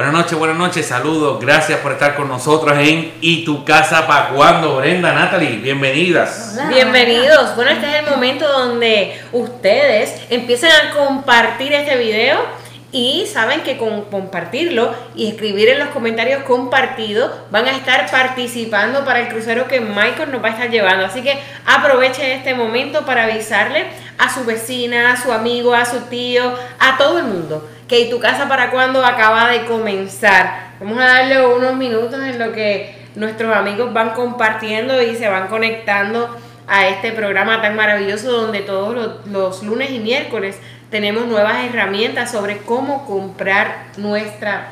Buenas noches, buenas noches, saludos, gracias por estar con nosotros en ¿Y tu casa para cuando Brenda, Natalie, bienvenidas. Bienvenidos. Bueno, este es el momento donde ustedes empiezan a compartir este video y saben que con compartirlo y escribir en los comentarios compartido van a estar participando para el crucero que Michael nos va a estar llevando. Así que aprovechen este momento para avisarle a su vecina, a su amigo, a su tío, a todo el mundo que tu casa para cuando acaba de comenzar. Vamos a darle unos minutos en lo que nuestros amigos van compartiendo y se van conectando a este programa tan maravilloso donde todos los, lunes y miércoles tenemos nuevas herramientas sobre cómo comprar nuestra,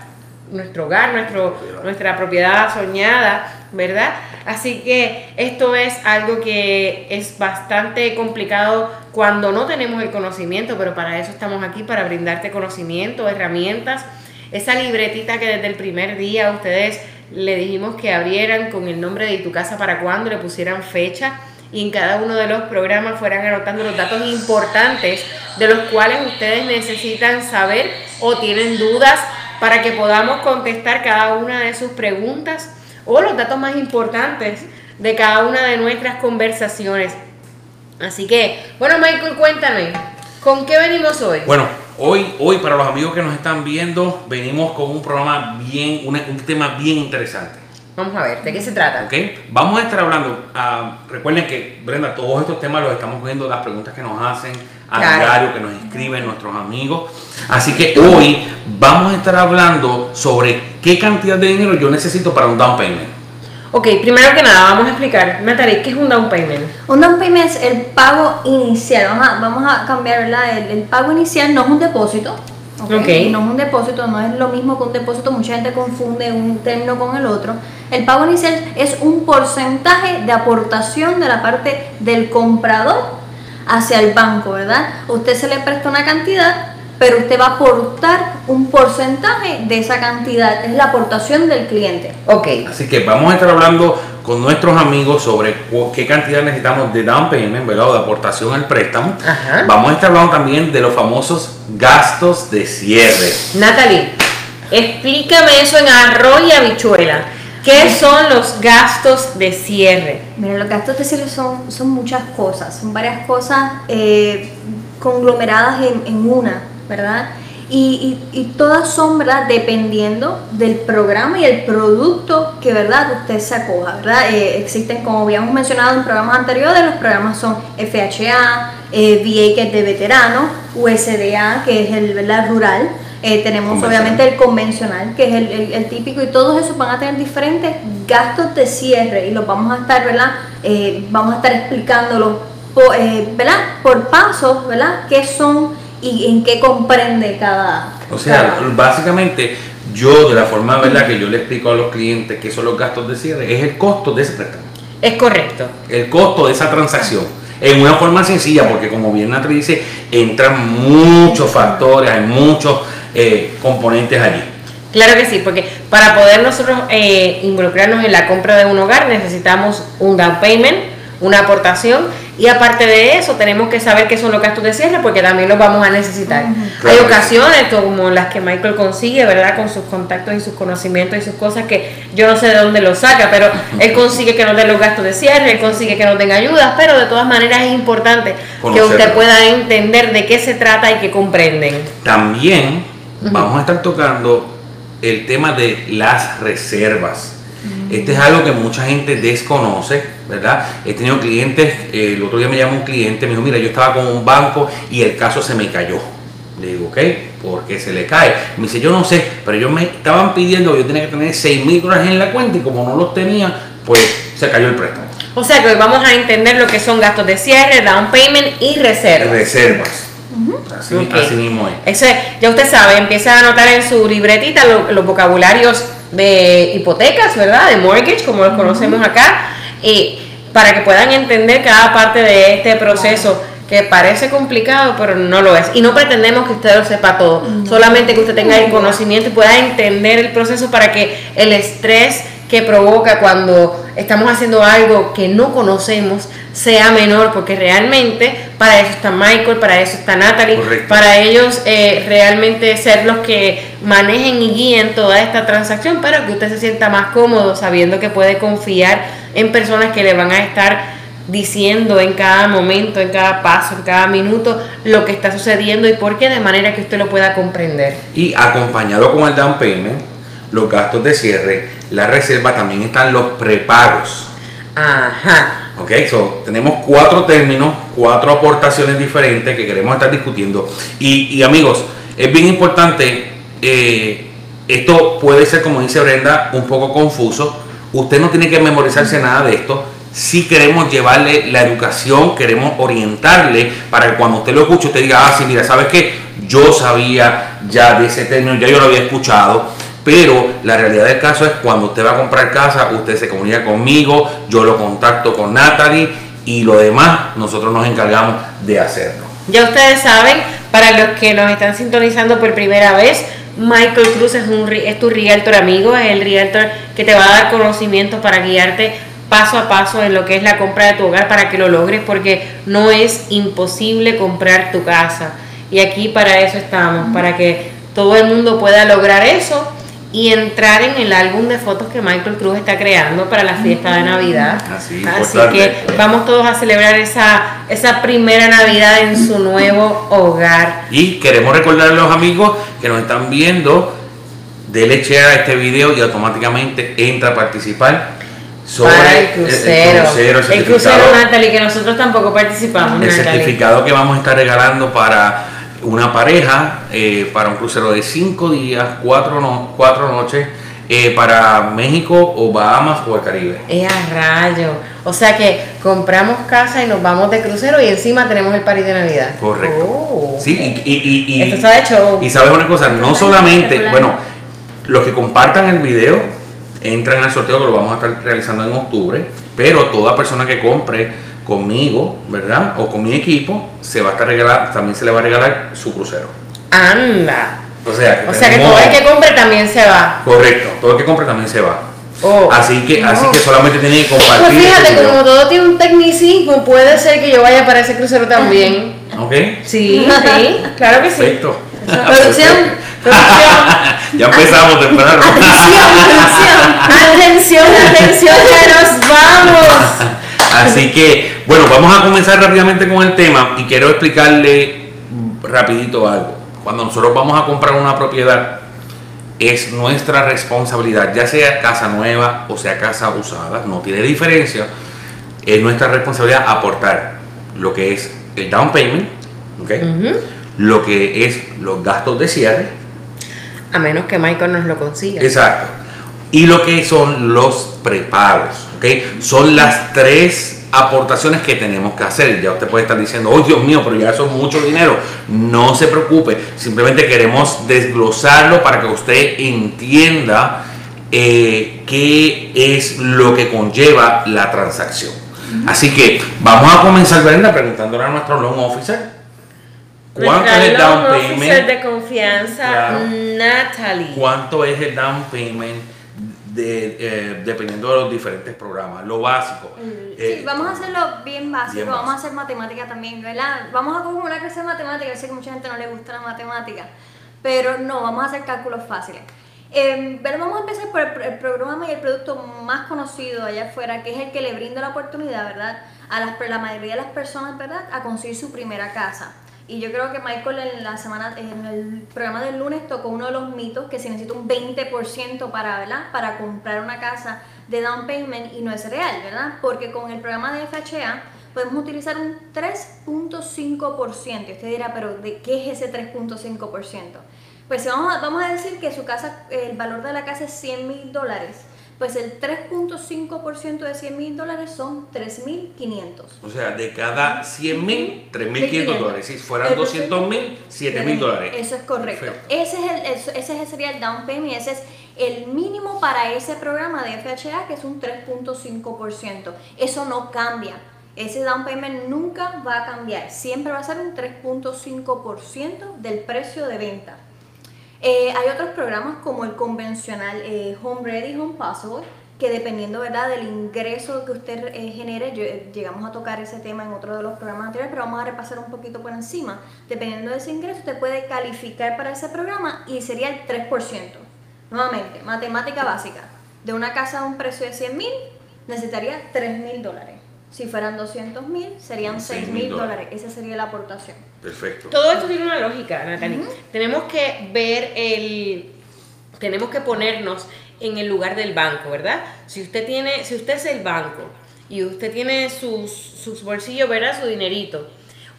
nuestro hogar, nuestro, nuestra propiedad soñada, ¿verdad? Así que esto es algo que es bastante complicado cuando no tenemos el conocimiento, pero para eso estamos aquí, para brindarte conocimiento, herramientas. Esa libretita que desde el primer día ustedes le dijimos que abrieran con el nombre de tu casa para cuando, le pusieran fecha y en cada uno de los programas fueran anotando los datos importantes de los cuales ustedes necesitan saber o tienen dudas para que podamos contestar cada una de sus preguntas o los datos más importantes de cada una de nuestras conversaciones. Así que, bueno, Michael, cuéntame, ¿con qué venimos hoy? Bueno, hoy, hoy para los amigos que nos están viendo, venimos con un programa bien, un, tema bien interesante. Vamos a ver, ¿de qué se trata? Okay. Vamos a estar hablando, ah, recuerden que, Brenda, todos estos temas los estamos viendo, las preguntas que nos hacen, a diario, que nos escriben nuestros amigos. Así que hoy vamos a estar hablando sobre qué cantidad de dinero yo necesito para un down payment. Ok, primero que nada, vamos a explicar, Natalie, ¿qué es un down payment? Un down payment es el pago inicial. Vamos a, vamos a cambiar, ¿verdad? El, pago inicial no es un depósito. Okay. No es un depósito, no es lo mismo que un depósito. Mucha gente confunde un término con el otro. El pago inicial es un porcentaje de aportación de la parte del comprador hacia el banco, ¿verdad? Usted se le presta una cantidad, pero usted va a aportar un porcentaje de esa cantidad, es la aportación del cliente. Ok. Así que vamos a estar hablando con nuestros amigos sobre qué cantidad necesitamos de down payment, ¿verdad? O de aportación al préstamo. Vamos a estar hablando también de los famosos gastos de cierre. Natalie, explícame eso en arroz y habichuela. ¿Qué son los gastos de cierre? Mira, los gastos de cierre son, son muchas cosas, son varias cosas eh, conglomeradas en, una, ¿verdad? Y, y, todas son, ¿verdad? Dependiendo del programa y el producto que, ¿verdad? Usted se acoja, ¿verdad? Eh, existen, como habíamos mencionado en programas anteriores, los programas son FHA, eh, VA, que es de veterano, USDA, que es el, ¿verdad? Rural, eh, tenemos obviamente el convencional, que es el, típico, y todos esos van a tener diferentes gastos de cierre y los vamos a estar, ¿verdad? Eh, vamos a estar explicándolos por, eh, ¿verdad? por pasos, ¿verdad? ¿Qué son y en qué comprende cada... O sea, básicamente yo de la forma, ¿verdad? Que yo le explico a los clientes qué son los gastos de cierre, es el costo de ese préstamo. Es correcto. El costo de esa transacción en una forma sencilla, porque como bien Natalie dice, entran muchos factores, hay muchos eh, componentes allí. Claro que sí, porque para poder nosotros eh, involucrarnos en la compra de un hogar necesitamos un down payment, una aportación y aparte de eso tenemos que saber qué son los gastos de cierre porque también los vamos a necesitar. Hay ocasiones como las que Michael consigue, ¿verdad? Con sus contactos y sus conocimientos y sus cosas que yo no sé de dónde los saca, pero él consigue que nos den los gastos de cierre, él consigue que nos den ayudas, pero de todas maneras es importante que usted pueda entender de qué se trata y que comprenden. También vamos a estar tocando el tema de las reservas. Este es algo que mucha gente desconoce, ¿verdad? He tenido clientes, eh, el otro día me llamó un cliente, me dijo, mira, yo estaba con un banco y el caso se me cayó. Le digo, ok, ¿por qué se le cae? Me dice, yo no sé, pero ellos me estaban pidiendo que yo tenía que tener 6 mil dólares en la cuenta y como no los tenía, pues se cayó el préstamo. O sea que hoy vamos a entender lo que son gastos de cierre, down payment y reservas. Reservas. Así, mismo es. ya usted sabe, empieza a anotar en su libretita los vocabularios de hipotecas, ¿verdad? De mortgage, como los conocemos acá, y para que puedan entender cada parte de este proceso que parece complicado, pero no lo es. Y no pretendemos que usted lo sepa todo, solamente que usted tenga el conocimiento y pueda entender el proceso para que el estrés que provoca cuando estamos haciendo algo que no conocemos sea menor, porque realmente para eso está Michael, para eso está Natalie, para ellos eh, realmente ser los que manejen y guíen toda esta transacción, pero que usted se sienta más cómodo sabiendo que puede confiar en personas que le van a estar diciendo en cada momento, en cada paso, en cada minuto lo que está sucediendo y por qué de manera que usted lo pueda comprender. Y acompañado con el down payment, los gastos de cierre, la reserva, también están los prepagos. Ajá. Ok, so, tenemos cuatro términos, cuatro aportaciones diferentes que queremos estar discutiendo. Y, amigos, es bien importante, eh, esto puede ser, como dice Brenda, un poco confuso. Usted no tiene que memorizarse nada de esto si queremos llevarle la educación, queremos orientarle para que cuando usted lo escuche, usted diga, ah, sí, mira, ¿sabes qué? Yo sabía ya de ese término, ya yo lo había escuchado, pero la realidad del caso es cuando usted va a comprar casa, usted se comunica conmigo, yo lo contacto con Natalie y lo demás nosotros nos encargamos de hacerlo. Ya ustedes saben, para los que nos están sintonizando por primera vez, Michael Cruz es, un, es tu realtor amigo, es el realtor que te va a dar conocimientos para guiarte paso a paso en lo que es la compra de tu hogar para que lo logres, porque no es imposible comprar tu casa. Y aquí para eso estamos, para que todo el mundo pueda lograr eso y entrar en el álbum de fotos que Michael Cruz está creando para la fiesta de Navidad. Así, que vamos todos a celebrar esa, esa primera Navidad en su nuevo hogar. Y queremos recordar a los amigos que nos están viendo, dele share a este video y automáticamente entra a participar para el crucero. El, crucero, Natalie, que nosotros tampoco participamos. El certificado que vamos a estar regalando para una pareja, eh, para un crucero de cinco días, cuatro, no, cuatro noches, eh, para México o Bahamas o el Caribe. Es a rayo. O sea que compramos casa y nos vamos de crucero y encima tenemos el party de Navidad. Correcto. Oh. Sí, y, y, y, Esto está hecho. Y sabes una cosa, no solamente, bueno, los que compartan el video entran al sorteo que lo vamos a estar realizando en octubre, pero toda persona que compre conmigo, ¿verdad? O con mi equipo, se va a estar regalar, también se le va a regalar su crucero. Anda. O sea, que, o sea que todo el que compre también se va. Correcto, todo el que compre también se va. Oh, así que así que solamente tiene que compartir. Pues fíjate, como todo tiene un tecnicismo, puede ser que yo vaya para ese crucero también. ¿Ok? Sí, sí, claro que sí. Perfecto. Producción, ya empezamos temprano. Atención, atención, atención, atención, que nos vamos. Así que, bueno, vamos a comenzar rápidamente con el tema y quiero explicarle rapidito algo. Cuando nosotros vamos a comprar una propiedad, es nuestra responsabilidad, ya sea casa nueva o sea casa usada, no tiene diferencia, es nuestra responsabilidad aportar lo que es el down payment, ¿okay? lo que es los gastos de cierre. A menos que Michael nos lo consiga. Exacto. Y lo que son los prepagos. ¿ok? Son las tres aportaciones que tenemos que hacer. Ya usted puede estar diciendo, oh Dios mío, pero ya eso es mucho dinero. No se preocupe, simplemente queremos desglosarlo para que usted entienda eh, qué es lo que conlleva la transacción. Así que vamos a comenzar, Brenda, preguntándole a nuestro loan officer ¿Cuánto es el down payment? de confianza, Natalie. ¿Cuánto es el down payment? De, eh, dependiendo de los diferentes programas, lo básico. Eh, sí, vamos a hacerlo bien básico, vamos a hacer matemática también, ¿verdad? Vamos a coger una clase de matemática, yo sé que mucha gente no le gusta la matemática, pero no, vamos a hacer cálculos fáciles. Eh, pero vamos a empezar por el, el, programa y el producto más conocido allá afuera, que es el que le brinda la oportunidad, ¿verdad? A las, la mayoría de las personas, ¿verdad? A conseguir su primera casa. Y yo creo que Michael en la semana, en el programa del lunes tocó uno de los mitos que se necesita un 20% para, ¿verdad? para comprar una casa de down payment y no es real, ¿verdad? Porque con el programa de FHA podemos utilizar un 3.5%. Y usted dirá, pero ¿de qué es ese 3.5%? Pues vamos a, vamos a decir que su casa, el valor de la casa es 100 mil dólares pues el 3.5% de 100 mil dólares son 3.500. O sea, de cada 100 mil, 3.500 dólares. Si fueran 200 mil, 7 mil dólares. Eso es correcto. Ese, es el, ese sería el down payment, ese es el mínimo para ese programa de FHA, que es un 3.5%. Eso no cambia. Ese down payment nunca va a cambiar, siempre va a ser un 3.5% del precio de venta. Eh, hay otros programas como el convencional eh, Home Ready, Home Possible, que dependiendo ¿verdad? del ingreso que usted eh, genere, llegamos a tocar ese tema en otro de los programas anteriores, pero vamos a repasar un poquito por encima. Dependiendo de ese ingreso, usted puede calificar para ese programa y sería el 3%. Nuevamente, matemática básica. De una casa a un precio de 100 mil, necesitaría 3 mil dólares. Si fueran 200 mil, serían 6 mil dólares. Esa sería la aportación. Perfecto. Todo esto tiene una lógica, Natalie. Tenemos que ver el. Tenemos que ponernos en el lugar del banco, ¿verdad? Si usted tiene, si usted es el banco y usted tiene sus, sus bolsillos, ¿verdad? Su dinerito.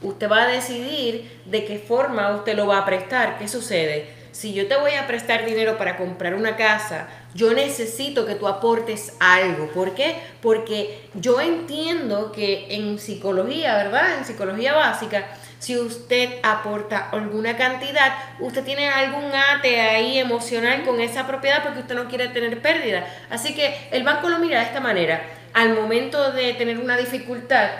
Usted va a decidir de qué forma usted lo va a prestar. ¿Qué sucede? Si yo te voy a prestar dinero para comprar una casa, yo necesito que tú aportes algo. ¿Por qué? Porque yo entiendo que en psicología, ¿verdad? En psicología básica, si usted aporta alguna cantidad, usted tiene algún ate ahí emocional con esa propiedad porque usted no quiere tener pérdida. Así que el banco lo mira de esta manera. Al momento de tener una dificultad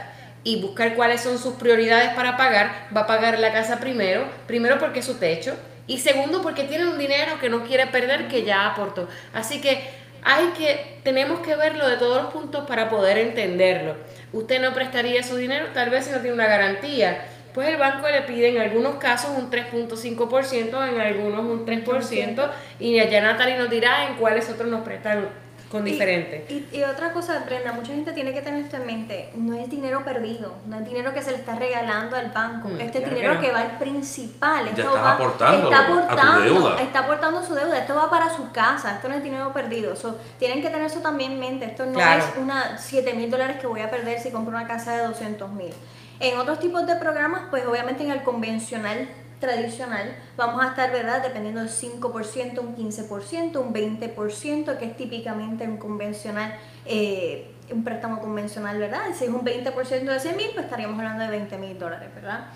y buscar cuáles son sus prioridades para pagar, va a pagar la casa primero, primero porque es su techo y segundo porque tiene un dinero que no quiere perder que ya aportó. Así que hay que tenemos que verlo de todos los puntos para poder entenderlo. Usted no prestaría su dinero tal vez si no tiene una garantía. Pues el banco le pide en algunos casos un 3.5%, en algunos un 3%, y allá Natalie nos dirá en cuáles otros nos prestan con Y- diferente. Y, y otra cosa, Brenda, mucha gente tiene que tener esto en mente, no es dinero perdido, no es dinero que se le está regalando al banco, Mm, este dinero que no. que, va al principal, Ya esto estás va, aportando está a tu aportando, deuda. está aportando su deuda, esto va para su casa, esto no es dinero perdido, So, tienen que tener eso también en mente, esto no Claro. es una 7 mil dólares que voy a perder si compro una casa de 200 mil. En otros tipos de programas, pues obviamente en el convencional tradicional vamos a estar, ¿verdad? Dependiendo del 5%, un 15%, un 20%, que es típicamente un convencional, eh, un préstamo convencional, ¿verdad? Si es un 20% de 100 mil, pues estaríamos hablando de 20 mil dólares, ¿verdad?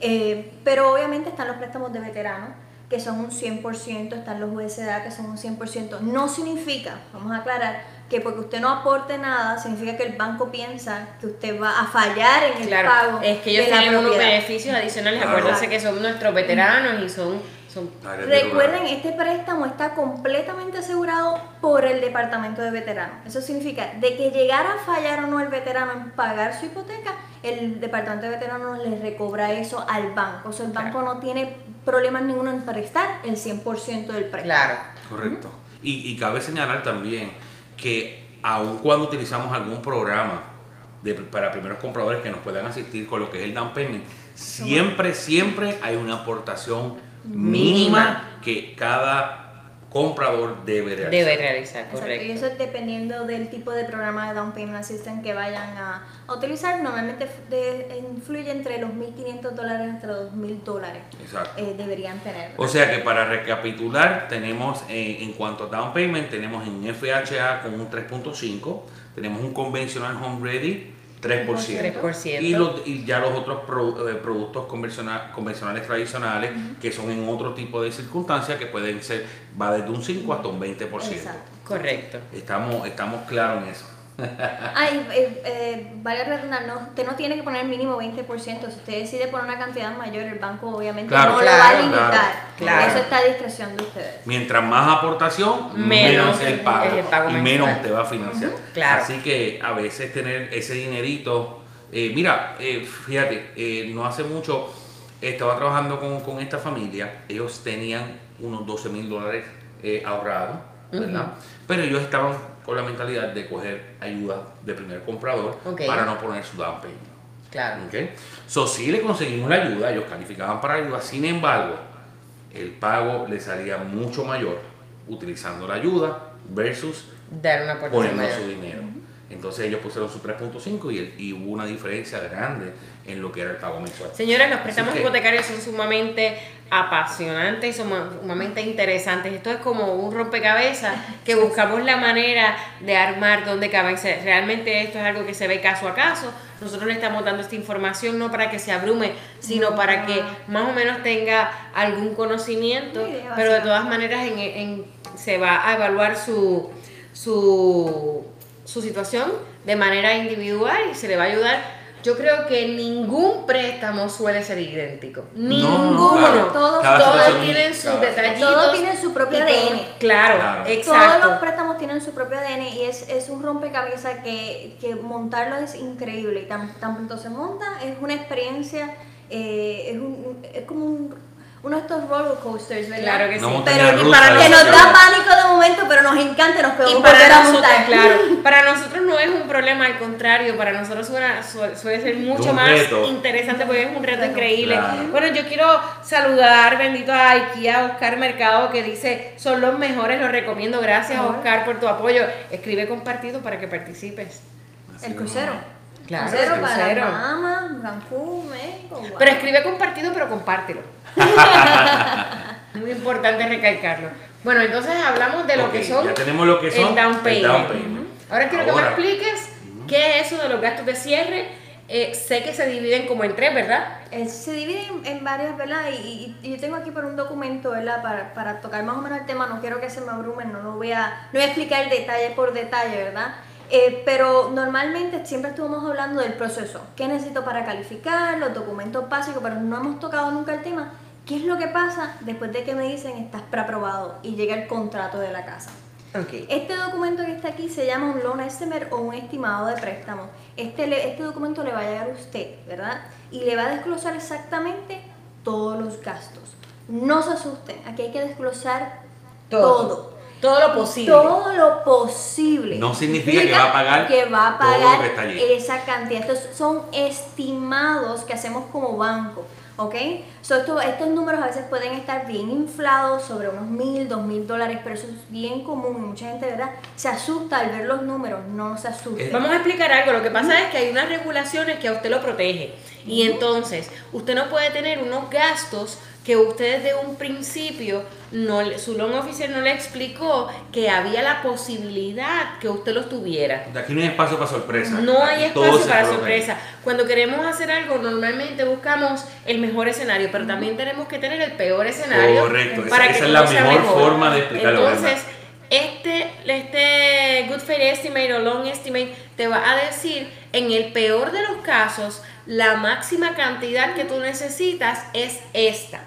Eh, pero obviamente están los préstamos de veteranos, que son un 100%, están los USDA, que son un 100%. No significa, vamos a aclarar, que porque usted no aporte nada, significa que el banco piensa que usted va a fallar en el Claro, pago. es que ellos de tienen unos beneficios adicionales. Claro. Acuérdense que son nuestros veteranos y son, son Recuerden, este préstamo está completamente asegurado por el Departamento de Veteranos. Eso significa, de que llegara a fallar o no el veterano en pagar su hipoteca, el Departamento de Veteranos le recobra eso al banco. O sea, el banco no tiene problemas ninguno en prestar el 100% del préstamo. claro. Correcto. Y, y cabe señalar también que aun cuando utilizamos algún programa de- para primeros compradores que nos puedan asistir con lo que es el down payment, siempre, siempre hay una aportación mínima. que cada comprador debe realizar. Debe realizar, Exacto, y correcto. eso es dependiendo del tipo de programa de Down Payment Assistance que vayan a, a utilizar. Normalmente de- influye entre los 1.500 dólares hasta los 2.000 dólares. Exacto. eh, deberían tener. O sea que para recapitular, tenemos eh, en cuanto a down payment, tenemos en FHA con un 3.5, tenemos un convencional home ready 3%, 3%. Y, los- y ya los otros pro- eh, productos convencional- convencionales tradicionales que son en otro tipo de circunstancias que pueden ser, va desde un 5 hasta un 20%. Exacto. Correcto. Estamos, estamos claros en eso. Ay, eh, eh, vale redundar, no, usted no tiene que poner mínimo 20%. Si usted decide poner una cantidad mayor, el banco obviamente Claro, no claro, lo va a limitar. claro. Eso está a discreción de ustedes. Mientras más aportación, Menos menos, el pago, el y mensual. menos te va a financiar. claro. Así que a veces tener ese dinerito, eh, mira, eh, fíjate, eh, no hace mucho estaba trabajando con, con esta familia, ellos tenían unos 12 mil dólares eh, ahorrados, ¿verdad? Pero ellos estaban con la mentalidad de coger ayuda de primer comprador para no poner su down payment. Claro. ¿ok? So, sí le conseguimos la ayuda, ellos calificaban para ayuda, sin embargo, el pago le salía mucho mayor utilizando la ayuda versus Dar una poniendo mayor. su dinero. Entonces ellos pusieron su 3.5 y, y hubo una diferencia grande en lo que era el pago mensual. Señores, los préstamos que- hipotecarios son sumamente apasionantes y suma- sumamente interesantes. Esto es como un rompecabezas que buscamos la manera de armar donde caben. Se- Realmente esto es algo que se ve caso a caso. Nosotros le estamos dando esta información no para que se abrume, sino para que más o menos tenga algún conocimiento, pero de todas maneras en, en- se va a evaluar su, su, su situación de manera individual y se le va a ayudar yo creo que ningún préstamo suele ser idéntico. No, Ninguno. claro. Todos- Todos tienen sus cada- detallitos. Todos tienen su propio ADN. Claro, Claro. exacto. Todos los préstamos tienen su propio ADN y es, es un rompecabezas que, que montarlo es increíble. Y tan, tan pronto se monta, es una experiencia, eh, es, un- es como un- uno de estos roller coasters, ¿verdad? Claro que sí. Pero y rusa, para que nos da pánico de momento, pero nos encanta y nos Y podemos volver para a nosotros, montar. claro, para nosotros no es un problema, al contrario, para nosotros suena- su- suele ser mucho más reto. interesante porque es un reto increíble. Claro. Bueno, yo quiero saludar, bendito a IKEA, Oscar Mercado, que dice, son los mejores, los recomiendo. Gracias, Ajá. Oscar, por tu apoyo. Escribe compartido para que participes. Así El crucero. Claro, crucero el para crucero. Bahamas, Cancún, México. wow. Pero escribe compartido, pero compártelo. Muy importante recalcarlo. Bueno, entonces hablamos de lo Ok, que son ya tenemos lo que son el down el payment. down payment. Ahora quiero que me Ahora. expliques qué es eso de los gastos de cierre. Eh, sé que se dividen como en tres, ¿verdad? Eh, se divide en, en varias, ¿verdad? Y, y- y yo tengo aquí por un documento, ¿verdad? Para, para tocar más o menos el tema, no quiero que se me abrumen, no lo voy a, no voy a explicar detalle por detalle, ¿verdad? Eh, pero normalmente siempre estuvimos hablando del proceso, qué necesito para calificar, los documentos básicos, pero no hemos tocado nunca el tema, qué es lo que pasa después de que me dicen estás preaprobado y llega el contrato de la casa. Ok. Este documento que está aquí se llama un loan estimate o un estimado de préstamo. Este, este documento le va a llegar a usted, ¿verdad? Y le va a desglosar exactamente todos los gastos. No se asusten, aquí hay que desglosar Todo. todo. Todo lo posible. Todo lo posible. No significa que va a pagar que va a todo lo pagar que está allí. esa cantidad. Estos son estimados que hacemos como banco. ¿Ok? So, esto- estos números a veces pueden estar bien inflados, sobre unos mil, dos mil dólares, pero eso es bien común y mucha gente, ¿verdad? Se asusta al ver los números, no se asusta. Eh, Vamos a explicar algo. Lo que pasa es que hay unas regulaciones que a usted lo protege. Y entonces, usted no puede tener unos gastos que usted desde un principio, no, su loan officer no le explicó que había la posibilidad que usted los tuviera. De aquí no hay espacio para sorpresa. No hay Aquí espacio para sorpresa. Cuando queremos hacer algo, normalmente buscamos el mejor escenario, pero también tenemos que tener el peor escenario Correcto, esa- para que esa es la sea mejor forma de explicarlo, Entonces, este, este Good Faith Estimate o Long Estimate te va a decir, en el peor de los casos, la máxima cantidad que tú necesitas es esta.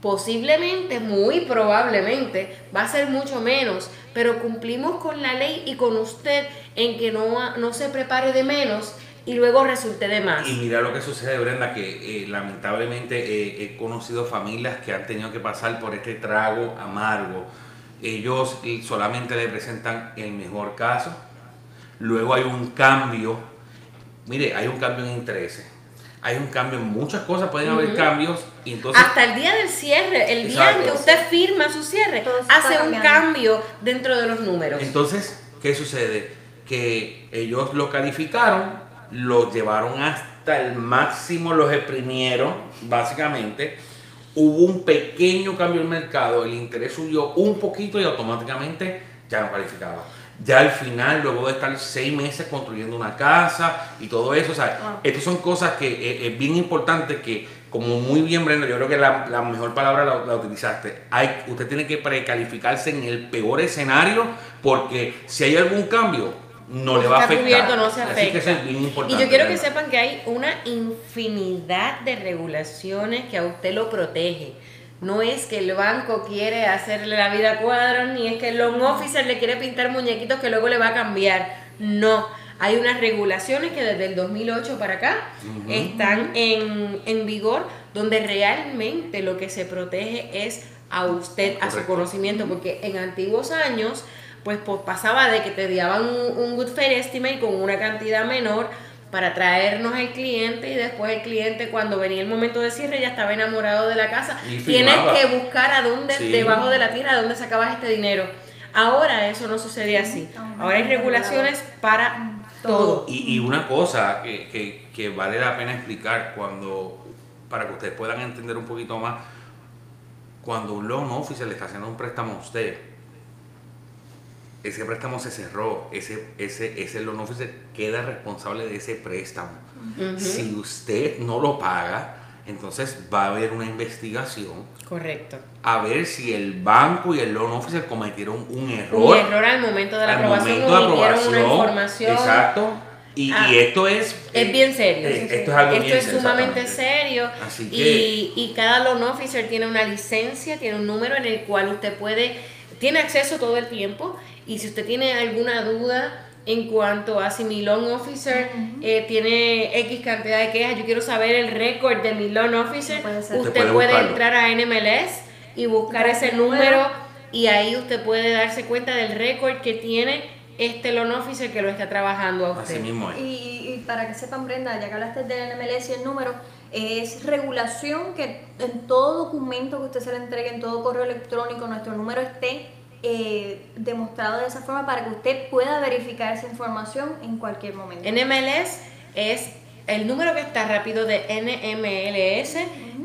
Posiblemente, muy probablemente, va a ser mucho menos, pero cumplimos con la ley y con usted en que no, no se prepare de menos y luego resulte de más. Y mira lo que sucede, Brenda, que eh, lamentablemente eh, he conocido familias que han tenido que pasar por este trago amargo. Ellos solamente le presentan el mejor caso. Luego hay un cambio. Mire, hay un cambio en intereses. Hay un cambio en muchas cosas, pueden haber cambios. Y entonces, Hasta el día del cierre, el día en que usted firma su cierre, hace un cambio dentro de los números. entonces, ¿qué sucede? Que ellos lo calificaron, lo llevaron hasta el máximo, los exprimieron, básicamente. Hubo un pequeño cambio en el mercado, el interés subió un poquito y automáticamente ya no calificaba. Ya al final, luego de estar seis meses construyendo una casa y todo eso, o sea, Wow. estas son cosas que eh, es bien importante que, como muy bien Brenda, yo creo que la, la mejor palabra la, la utilizaste, hay, usted tiene que precalificarse en el peor escenario porque si hay algún cambio, no le va a afectar. cubierto, no se Así que afecta. eso es bien Y importante. yo quiero que sepan que hay una infinidad de regulaciones que a usted lo protege. No es que el banco quiere hacerle la vida a cuadros, ni es que el loan officer le quiere pintar muñequitos que luego le va a cambiar. No, hay unas regulaciones que desde el 2008 para acá están en, en vigor, donde realmente lo que se protege es a usted, a su conocimiento, porque en antiguos años, pues, pues, pasaba de que te daban un, un good fair estimate con una cantidad menor para traernos al cliente y después el cliente cuando venía el momento de cierre ya estaba enamorado de la casa. Y Tienes que buscar a dónde, Sí. debajo de la tierra, dónde sacabas este dinero. Ahora eso no sucede así. Ahora hay regulaciones para todo. Y, y una cosa que, que- que vale la pena explicar cuando, para que ustedes puedan entender un poquito más, cuando un loan officer le está haciendo un préstamo a usted, ese préstamo se cerró, ese, ese, ese loan officer queda responsable de ese préstamo. Si usted no lo paga, entonces va a haber una investigación Correcto. a ver si el banco y el loan officer cometieron un error. Un error al momento de la al aprobación momento de una aprobación, información. Exacto. Y, Ah, y esto es... Es bien serio. esto es algo Esto bien es sumamente serio. Así que- Y, y cada loan officer tiene una licencia, tiene un número en el cual usted puede, tiene acceso todo el tiempo. Y si usted tiene alguna duda en cuanto a si mi loan officer eh, tiene X cantidad de quejas, yo quiero saber el récord de mi loan officer, Puede ser. usted puede puede entrar a NMLS y buscar ese número y ahí usted puede darse cuenta del récord que tiene este loan officer que lo está trabajando a usted. Así mismo es. Y, y para que sepan, Brenda, ya que hablaste del NMLS y el número, es regulación que en todo documento que usted se le entregue, en todo correo electrónico, nuestro número esté eh, demostrado de esa forma para que usted pueda verificar esa información en cualquier momento. NMLS es el número que está rápido de NMLS,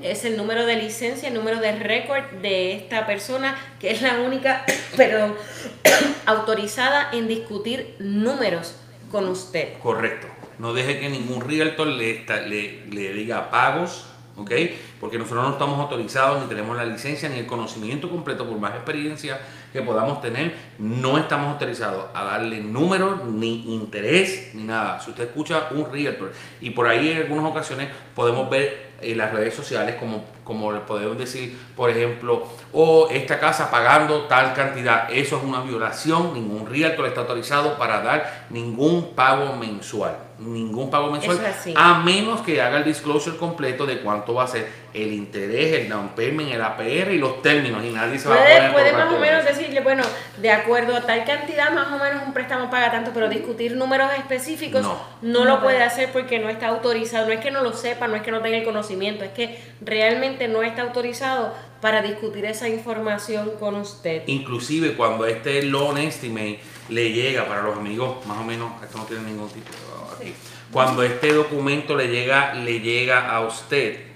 es el número de licencia, el número de récord de esta persona, que es la única, perdón, autorizada en discutir números con usted. Correcto. No deje que ningún realtor le, le, le diga pagos, ¿ok? Porque nosotros no estamos autorizados, ni tenemos la licencia, ni el conocimiento completo, por más experiencia que podamos tener, no estamos autorizados a darle números, ni interés, ni nada. Si usted escucha un realtor, y por ahí en algunas ocasiones podemos ver en las redes sociales como, como podemos decir, por ejemplo, o esta casa pagando tal cantidad, eso es una violación, ningún realtor está autorizado para dar ningún pago mensual, ningún pago mensual, es a menos que haga el disclosure completo de cuánto va a ser el interés, el down payment, el APR y los términos, y nadie se va a Puede, poner puede más o menos decirle, bueno, de acuerdo a tal cantidad, más o menos un préstamo paga tanto, pero discutir números específicos No. no, No lo puede puede. hacer porque no está autorizado. No es que no lo sepa, no es que no tenga el conocimiento, es que realmente no está autorizado para discutir esa información con usted. Inclusive cuando este loan estimate le llega para los amigos, más o menos, esto no tiene ningún tipo aquí. Cuando este documento le llega, le llega a usted,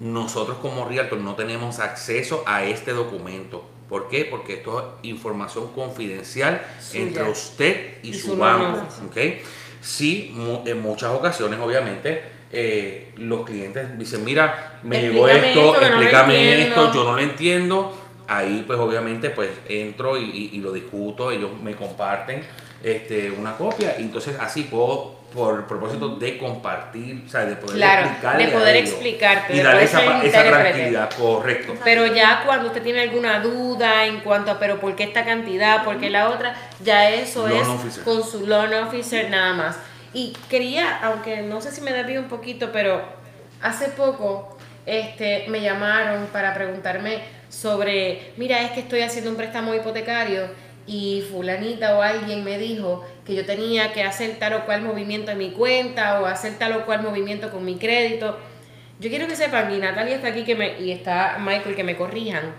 nosotros como realtor no tenemos acceso a este documento. ¿Por qué? Porque esto es información confidencial entre usted y, Y su, su banco. banco. ¿ok? Sí, en muchas ocasiones, obviamente, eh, los clientes dicen, mira, me llegó esto, no explícame entiendo". esto, yo no lo entiendo. Ahí pues obviamente pues entro y, y- y lo discuto, ellos me comparten este, una copia y entonces así puedo, por el propósito de compartir, o sea, de poder Claro, explicarle de a poder ellos explicarte, y darle esa, tranquilidad, correcto. Pero ya cuando usted tiene alguna duda en cuanto a, pero ¿por qué esta cantidad? ¿Por qué la otra? Ya eso Loan es officer. con su loan officer nada más. Y quería, aunque no sé si me desvío un poquito, pero hace poco este, me llamaron para preguntarme sobre, mira, es que estoy haciendo un préstamo hipotecario y fulanita o alguien me dijo que yo tenía que hacer tal o cual movimiento en mi cuenta o hacer tal o cual movimiento con mi crédito. Yo quiero que sepan, y Natalia está aquí que me, y está Michael que me corrijan,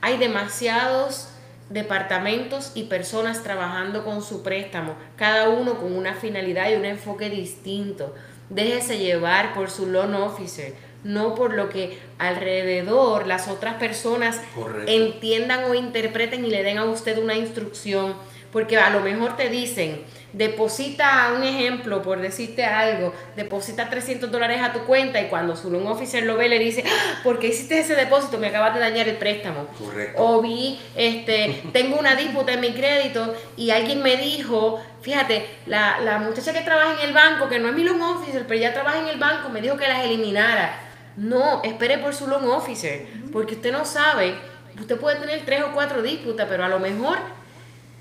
hay demasiados departamentos y personas trabajando con su préstamo, cada uno con una finalidad y un enfoque distinto. Déjese llevar por su loan officer, no por lo que alrededor las otras personas Correcto. entiendan o interpreten y le den a usted una instrucción, porque a lo mejor te dicen, deposita un ejemplo, por decirte algo, deposita 300 dólares a tu cuenta y cuando su loan officer lo ve le dice, "Ah, ¿por qué hiciste ese depósito? Me acabas de dañar el préstamo. Correcto. O vi, este, tengo una disputa en mi crédito y alguien me dijo, fíjate, la, la muchacha que trabaja en el banco, que no es mi loan officer, pero ya trabaja en el banco, me dijo que las eliminara. No, espere por su loan officer, porque usted no sabe, usted puede tener tres o cuatro disputas, pero a lo mejor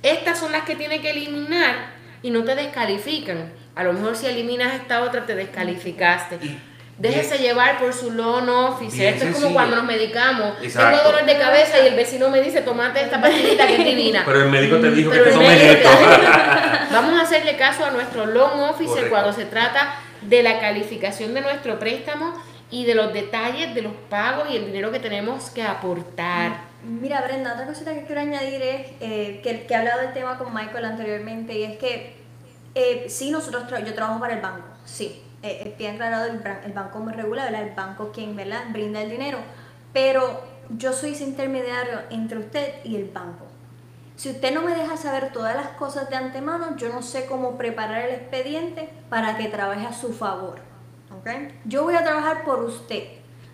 estas son las que tiene que eliminar y no te descalifican. A lo mejor si eliminas esta otra te descalificaste. Déjese bien- llevar por su loan officer. bien Esto es como cuando nos medicamos. Exacto. Tengo dolor de cabeza y el vecino me dice, tomate esta pastillita que es divina. Pero el médico te dijo Pero que te tomes esto. Vamos a hacerle caso a nuestro loan officer Correcto. cuando se trata de la calificación de nuestro préstamo y de los detalles de los pagos y el dinero que tenemos que aportar. Mira, Brenda, otra cosita que quiero añadir es eh, que, he hablado del tema con Michael anteriormente y es que eh, sí, nosotros tra- yo trabajo para el banco, sí, eh, bien aclarado, el, banco me regula, ¿verdad? el banco quien brinda el dinero, pero yo soy ese intermediario entre usted y el banco. Si usted no me deja saber todas las cosas de antemano, yo no sé cómo preparar el expediente para que trabaje a su favor. Yo voy a trabajar por usted.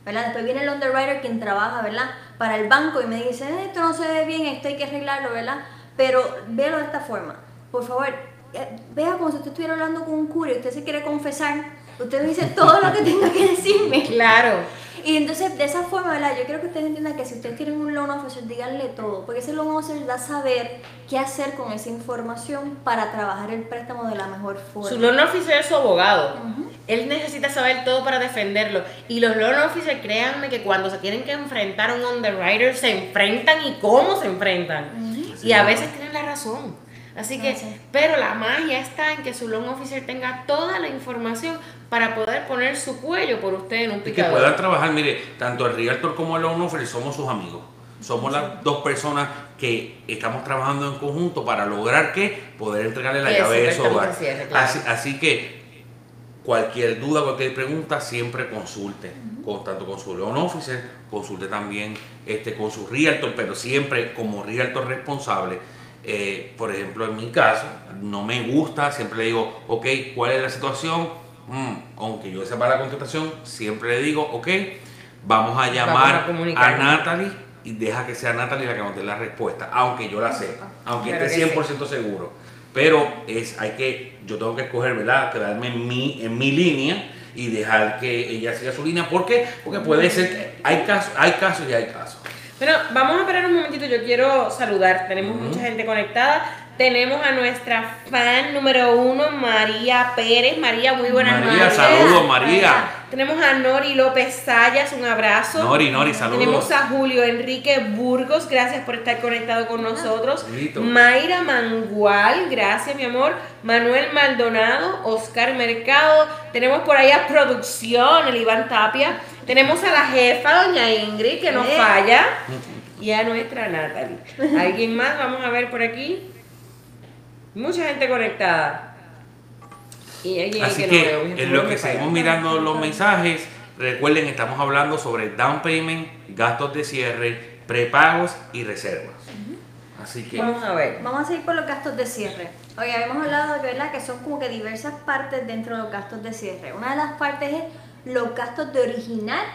¿verdad? Después viene el underwriter quien trabaja, ¿verdad? Para el banco y me dice, "Eh, esto no se ve bien, esto hay que arreglarlo, ¿verdad? Pero véalo de esta forma. Por favor, eh, vea como si usted estuviera hablando con un cura y usted se quiere confesar, usted me dice todo lo que tenga que decirme. Claro. Y entonces, de esa forma, ¿verdad? Yo quiero que ustedes entiendan que si ustedes tienen un loan officer, díganle todo, porque ese loan officer les da a saber qué hacer con esa información para trabajar el préstamo de la mejor forma. Su loan officer es su abogado. Él necesita saber todo para defenderlo. Y los loan officers, créanme que cuando se tienen que enfrentar a un underwriter, se enfrentan y cómo se enfrentan. Y a veces tienen la razón. Así que, sí. pero la magia está en que su loan officer tenga toda la información para poder poner su cuello por usted en un Y que picador. puedan trabajar, mire, tanto el realtor como el loan officer somos sus amigos. Somos las dos personas que estamos trabajando en conjunto para lograr que poder entregarle la Eso, llave de su hogar. cierre, claro. así, así que cualquier duda, cualquier pregunta, siempre consulte. Con, tanto con su loan officer, consulte también este, con su realtor, pero siempre como realtor responsable. Eh, por ejemplo, en mi caso, no me gusta, siempre le digo, ok, ¿cuál es la situación? Mm, aunque yo sepa la contestación, siempre le digo, ok, vamos a llamar a. Natalie y deja que sea Natalie la que nos dé la respuesta, aunque yo la sepa, aunque Claro esté que 100% seguro. Pero es, hay que, yo tengo que escoger, ¿verdad? Quedarme en mi, en mi línea y dejar que ella siga su línea. ¿Por qué? Porque puede ser que hay casos, hay casos y hay casos. Bueno, vamos a parar un momentito, yo quiero saludar, tenemos Ujú. mucha gente conectada. Tenemos a nuestra fan número uno, María Pérez. María, muy buenas María, noches. saludos, María. Tenemos a Nori López Sayas, un abrazo. Nori, Nori, saludos. Tenemos a Julio Enrique Burgos, gracias por estar conectado con nosotros. Listo. Mayra Mangual, gracias mi amor. Manuel Maldonado, Oscar Mercado. Tenemos por ahí a producción, el Iván Tapia. Tenemos a la jefa, doña Ingrid, que no Eh. falla. Y a nuestra Natalie. ¿Alguien más? Vamos a ver por aquí. Mucha gente conectada. Y alguien Así no que veo. en lo que seguimos mirando los mensajes, recuerden, estamos hablando sobre down payment, gastos de cierre, prepagos y reservas. Así que Vamos a ver. Vamos a seguir con los gastos de cierre. Oye, habíamos hablado de ¿verdad? que son como que diversas partes dentro de los gastos de cierre. Una de las partes es los gastos de originar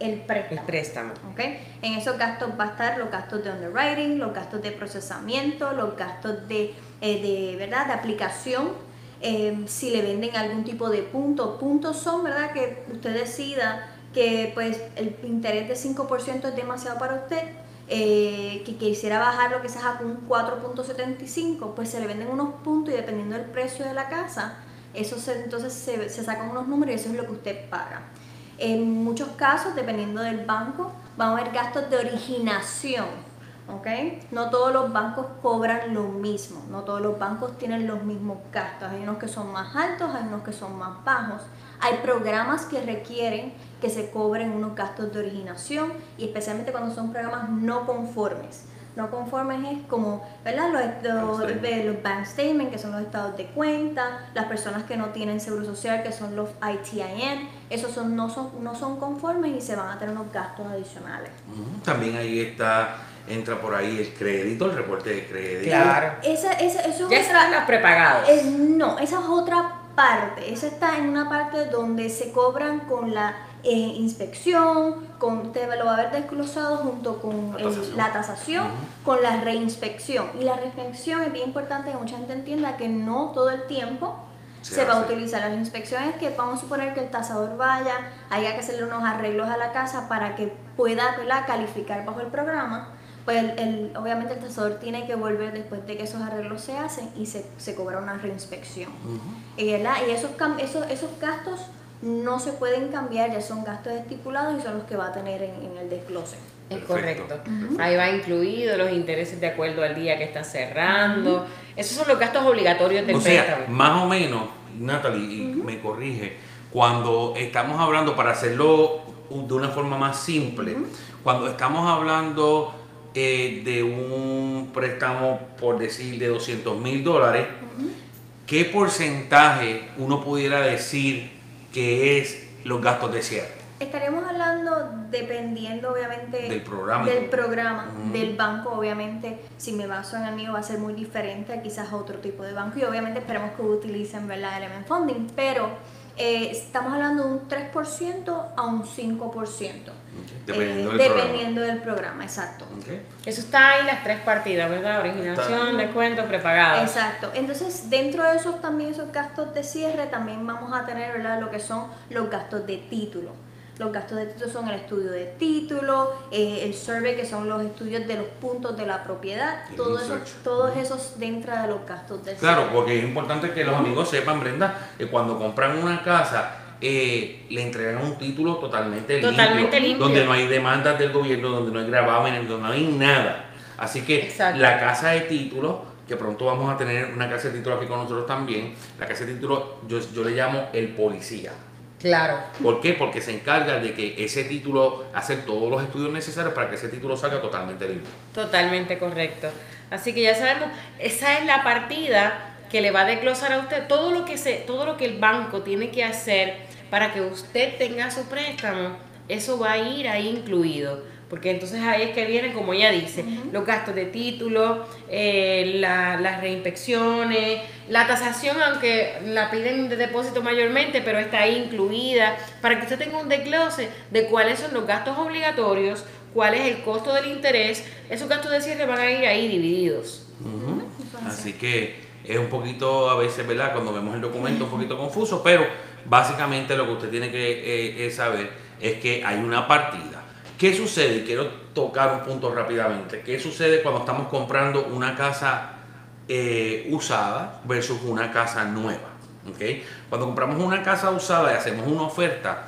el El préstamo. préstamo. ¿ok? En esos gastos va a estar los gastos de underwriting, los gastos de procesamiento, los gastos de, eh, de, ¿verdad? de aplicación, eh, si le venden algún tipo de punto. Puntos son, ¿verdad? Que usted decida que pues el interés de 5% es demasiado para usted, eh, que quisiera bajar lo que sea a un 4.75, pues se le venden unos puntos y dependiendo del precio de la casa, eso se- entonces se, sacan unos números y eso es lo que usted paga. En muchos casos, dependiendo del banco, van a haber gastos de originación. ¿ok? No todos los bancos cobran lo mismo, no todos los bancos tienen los mismos gastos. Hay unos que son más altos, hay unos que son más bajos. Hay programas que requieren que se cobren unos gastos de originación y especialmente cuando son programas no conformes. No conformes es como, ¿verdad? Los, los, los bank statements, que son los estados de cuenta, las personas que no tienen seguro social, que son los ITIN, esos son, no, son, no son conformes y se van a tener unos gastos adicionales. también ahí está, entra por ahí el crédito, el reporte de crédito. Claro. Esa, esa, eso es Ya otra- están los prepagados. Eh, no, esa es otra parte. Esa está en una parte donde se cobran con la eh, inspección, con, usted lo va a ver desglosado junto con La el- tasación. la tasación, Ujú. con la reinspección. Y la reinspección es bien importante que mucha gente entienda que no todo el tiempo Se se, va a utilizar. Las inspecciones que vamos a suponer que el tasador vaya, haya que hacerle unos arreglos a la casa para que pueda ¿verdad? calificar bajo el programa. Pues el, el- obviamente el tasador tiene que volver después de que esos arreglos se hacen y se, se cobra una reinspección. Ujú. Y, ¿verdad? y esos, esos, esos gastos no se pueden cambiar, ya son gastos estipulados y son los que va a tener en, en el desglose. Es correcto. Ahí va incluido los intereses de acuerdo al día que está cerrando. Esos son los gastos obligatorios del O sea, préstamo. más o menos, Natalie, y me corrige, cuando estamos hablando, para hacerlo de una forma más simple, cuando estamos hablando eh, de un préstamo, por decir, de 200 mil dólares, ¿qué porcentaje uno pudiera decir que es los gastos de cierre? Estaríamos hablando dependiendo obviamente Del programa. del programa, del banco, obviamente, si me baso en el mío va a ser muy diferente a quizás otro tipo de banco y obviamente esperamos que utilicen ¿verdad? Element Funding, pero eh, estamos hablando de un 3% a un 5%. Dependiendo, eh, del, dependiendo del programa, exacto. Eso está ahí las tres partidas, ¿verdad? Originación, Está. descuento, prepagado. Exacto. Entonces, dentro de esos también esos gastos de cierre, también vamos a tener, ¿verdad? Lo que son los gastos de título. Los gastos de título son el estudio de título, eh, el survey, que son los estudios de los puntos de la propiedad, todo eso, todos esos dentro de los gastos de Claro, cierre. porque es importante que los amigos sepan, Brenda, que cuando compran una casa, eh, le entregan un título totalmente, Totalmente limpio. donde no hay demandas del gobierno, donde no hay gravámenes, donde no hay nada. Así que Exacto. la casa de título, que pronto vamos a tener una casa de título aquí con nosotros también, la casa de título yo, yo le llamo el policía. Claro. ¿Por qué? Porque se encarga de que ese título, hacer todos los estudios necesarios para que ese título salga totalmente limpio. Totalmente correcto. Así que ya sabemos, esa es la partida que le va a desglosar a usted todo lo que se, todo lo que el banco tiene que hacer para que usted tenga su préstamo, eso va a ir ahí incluido. Porque entonces ahí es que vienen, como ella dice, los gastos de título, eh, la- las reinspecciones, la tasación, aunque la piden de depósito mayormente, pero está ahí incluida, para que usted tenga un desglose de cuáles son los gastos obligatorios, cuál es el costo del interés, esos gastos de cierre van a ir ahí divididos. Así que es un poquito, a veces, ¿verdad? Cuando vemos el documento, un poquito confuso, pero básicamente lo que usted tiene que eh, saber es que hay una partida. ¿Qué sucede? Y quiero tocar un punto rápidamente. ¿Qué sucede cuando estamos comprando una casa eh, usada versus una casa nueva? Cuando compramos una casa usada y hacemos una oferta,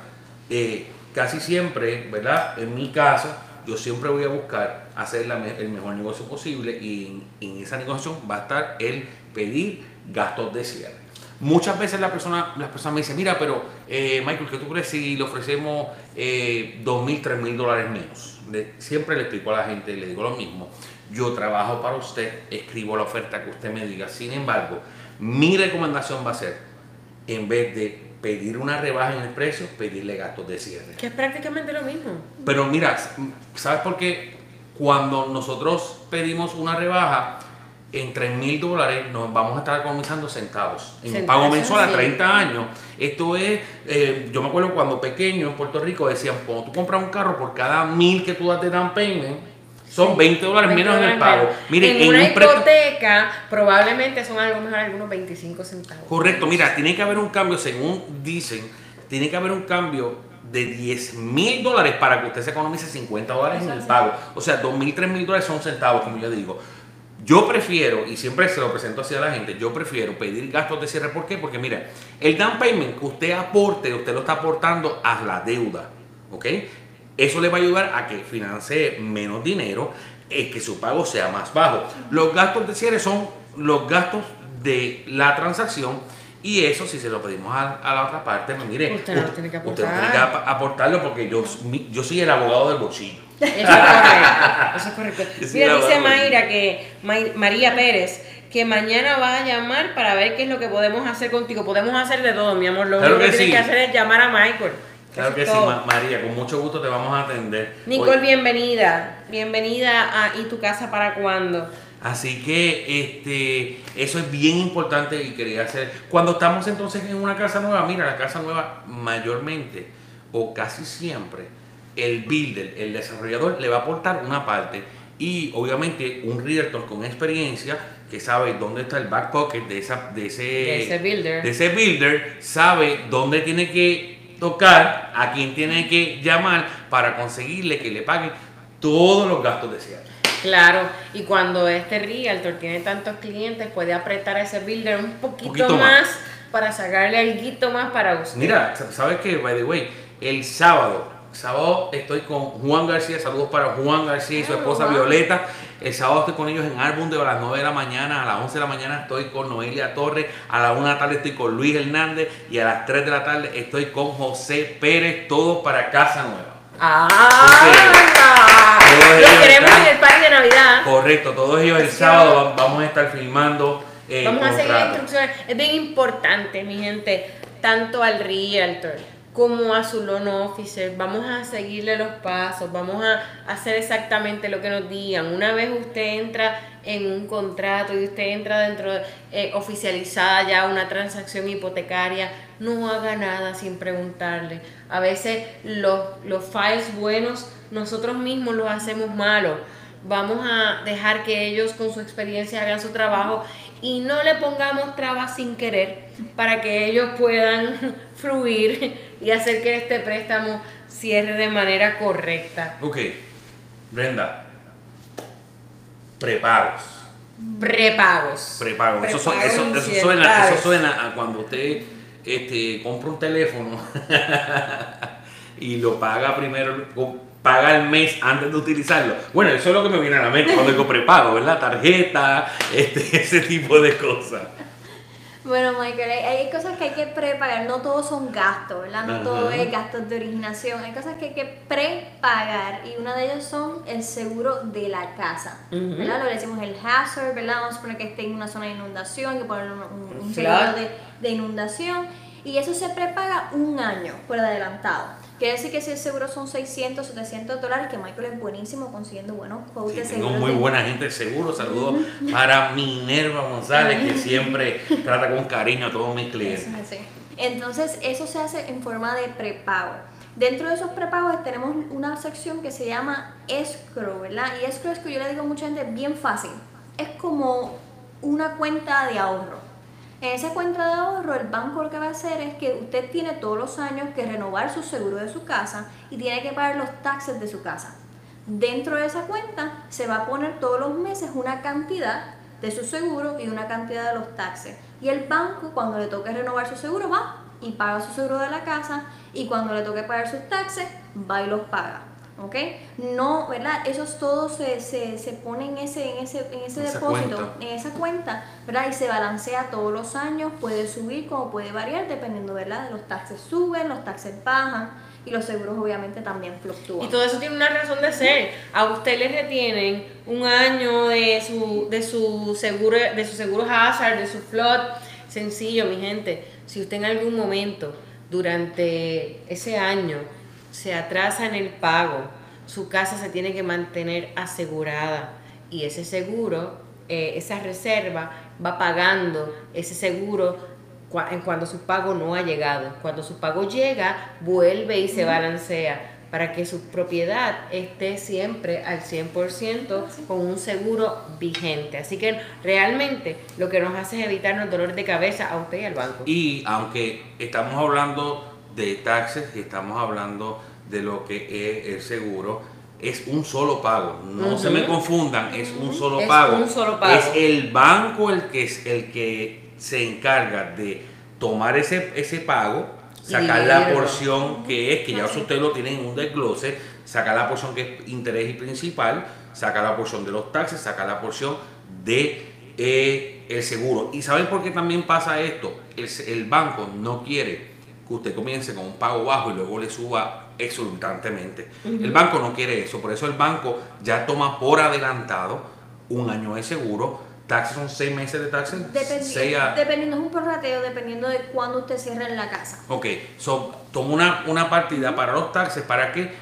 eh, casi siempre, ¿verdad? En mi caso, yo siempre voy a buscar hacer el mejor negocio posible y en, en esa negociación va a estar el pedir gastos de cierre. Muchas veces la persona, las personas me dicen, mira, pero eh, Michael, ¿qué tú crees si le ofrecemos eh, dos mil, tres mil dólares menos? Le- siempre le explico a la gente, le digo lo mismo. Yo trabajo para usted, escribo la oferta que usted me diga. Sin embargo, mi recomendación va a ser, en vez de pedir una rebaja en el precio, pedirle gastos de cierre. Que es prácticamente lo mismo. Pero mira, ¿sabes por qué? Cuando nosotros pedimos una rebaja en 3 mil dólares, nos vamos a estar economizando centavos. En un Centavos, pago mensual a sí. 30 años. Esto es, eh, yo me acuerdo cuando pequeño en Puerto Rico decían, cuando tú compras un carro, por cada mil que tú das de down payment, son 20 dólares menos en el pago. Miren, en, en una hipoteca probablemente son a lo mejor algunos 25 centavos. Correcto, mira, tiene que haber un cambio, según dicen, tiene que haber un cambio de 10 mil dólares para que usted se economice 50 dólares en el pago. O sea, 2 mil, 3 mil dólares son centavos, como yo digo. Yo prefiero, y siempre se lo presento así a la gente, yo prefiero pedir gastos de cierre. ¿Por qué? Porque mira, el down payment que usted aporte, usted lo está aportando a la deuda. ¿Ok? Eso le va a ayudar a que financie menos dinero, y que su pago sea más bajo. Los gastos de cierre son los gastos de la transacción y eso si se lo pedimos a, a la otra parte, pues mire, Usted no lo tiene que usted aportar. tiene que ap- aportarlo porque yo, yo soy el abogado del bolsillo. Eso es correcto. Eso es correcto. Mira, dice Mayra que May- María Pérez que mañana va a llamar para ver qué es lo que podemos hacer contigo. Podemos hacer de todo, mi amor. Lo Claro único que, que tienes sí. que hacer es llamar a Michael. Claro que sí, María, con mucho gusto te vamos a atender. Nicole, bienvenida. Bienvenida a ¿Y tu casa para cuándo? Así que este, eso es bien importante y quería hacer. Cuando estamos entonces en una casa nueva, mira, la casa nueva mayormente o casi siempre el builder, el desarrollador, le va a aportar una parte y obviamente un realtor con experiencia que sabe dónde está el back pocket de, esa, de, ese, De ese builder. de ese builder, sabe dónde tiene que tocar, a quién tiene que llamar para conseguirle que le paguen todos los gastos de cierre. Claro, y cuando este realtor tiene tantos clientes, puede apretar a ese builder un poquito, Poquito más, más. para sacarle algo más para usted. Mira, ¿sabes qué? By the way, el sábado, sábado estoy con Juan García, saludos para Juan García y su esposa. Violeta. El sábado estoy con ellos en Arbunde a las 9 de la mañana, a las 11 de la mañana estoy con Noelia Torres, a las 1 de la tarde estoy con Luis Hernández y a las 3 de la tarde estoy con José Pérez, todos para Casa Nueva. ¡Ah! Todos Los queremos están- en el party de Navidad. Correcto, todos ellos el sábado va- vamos a estar filmando. eh, Vamos a seguir las contratos. instrucciones. Es bien importante, mi gente, tanto al realtor como a su loan officer, vamos a seguirle los pasos, vamos a hacer exactamente lo que nos digan. Una vez usted entra en un contrato y usted entra dentro, eh, oficializada ya una transacción hipotecaria, no haga nada sin preguntarle. A veces los, los files buenos nosotros mismos los hacemos malos. Vamos a dejar que ellos con su experiencia hagan su trabajo y no le pongamos trabas sin querer para que ellos puedan fluir y hacer que este préstamo cierre de manera correcta. Ok, Brenda, prepagos. Prepagos. Prepagos. Eso, eso, eso suena, eso suena a cuando usted este, compra un teléfono y lo paga primero, paga el mes antes de utilizarlo. Bueno, eso es lo que me viene a la mente cuando digo prepago, ¿verdad? Tarjeta, este, ese tipo de cosas. Bueno, Michael, hay, hay cosas que hay que prepagar, no todos son gastos, ¿verdad? No Ajá. todo es gastos de originación, hay cosas que hay que prepagar y una de ellas son el seguro de la casa. ¿verdad? Lo que decimos el hazard, ¿verdad? Vamos a suponer que esté en una zona de inundación, hay que poner un, un- seguro de, de inundación y eso se prepaga un año por adelantado. Quiere decir que si el seguro son 600, 700 dólares, que Michael es buenísimo consiguiendo buenos quotes Sí, de tengo muy de- buena gente seguro. Saludos para Minerva González, que siempre trata con cariño a todos mis clientes. Entonces, eso se hace en forma de prepago. Dentro de esos prepagos tenemos una sección que se llama escrow, ¿verdad? Y escrow es que yo le digo a mucha gente bien fácil. Es como una cuenta de ahorro. En esa cuenta de ahorro, el banco lo que va a hacer es que usted tiene todos los años que renovar su seguro de su casa y tiene que pagar los taxes de su casa. Dentro de esa cuenta se va a poner todos los meses una cantidad de su seguro y una cantidad de los taxes. Y el banco, cuando le toque renovar su seguro, va y paga su seguro de la casa. Y cuando le toque pagar sus taxes, va y los paga. ¿Ok? No, ¿verdad? Esos todos se, se, se ponen en ese, en ese, en ese Esa depósito, cuenta. en esa cuenta, ¿verdad? Y se balancea todos los años, puede subir como puede variar, dependiendo, ¿verdad? Los taxes suben, los taxes bajan y los seguros obviamente también fluctúan. Y todo eso tiene una razón de ser. A usted le retienen un año de su, de su seguro, de su seguro hazard, de su flood. Sencillo, mi gente. Si usted en algún momento durante ese año se atrasa en el pago, su casa se tiene que mantener asegurada. Y ese seguro, eh, esa reserva, va pagando ese seguro en cuando su pago no ha llegado. Cuando su pago llega, vuelve y se balancea para que su propiedad esté siempre al 100% con un seguro vigente. Así que realmente lo que nos hace es evitarnos dolor de cabeza a usted y al banco. Y aunque estamos hablando de taxes y estamos hablando de lo que es el seguro, es un solo pago. No se me confundan, es un solo Es pago. un solo pago. Es el banco el que es el que se encarga de tomar ese, ese pago, Y sacar la porción que es, que ya Así. usted lo tiene en un desglose, sacar la porción que es interés y principal, sacar la porción de los taxes, sacar la porción de eh, el seguro. ¿Y saben por qué también pasa esto? El, el banco no quiere que usted comience con un pago bajo y luego le suba exorbitantemente. El banco no quiere eso, por eso el banco ya toma por adelantado un año de seguro. Taxes son seis meses de taxes. Dependi- a- Dependiendo, es un prorrateo dependiendo de cuándo usted cierre en la casa. Ok, so, toma una, una partida para los taxes para que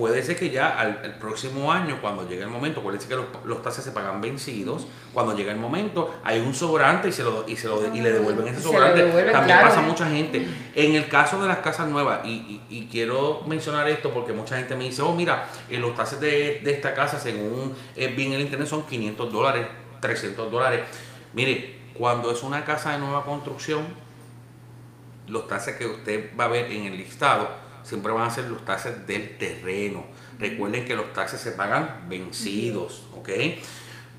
puede ser que ya al, el próximo año, cuando llegue el momento, puede ser que los, los taxes se pagan vencidos, cuando llega el momento hay un sobrante y se lo, y se lo y le devuelven ese sobrante. También claro. pasa a mucha gente. En el caso de las casas nuevas, y, y- y quiero mencionar esto porque mucha gente me dice, oh mira, eh, los taxes de, de esta casa según eh, vi en el internet son 500 dólares, 300 dólares. Mire, cuando es una casa de nueva construcción, los taxes que usted va a ver en el listado siempre van a ser los taxes del terreno. Recuerden que los taxes se pagan vencidos, ¿ok?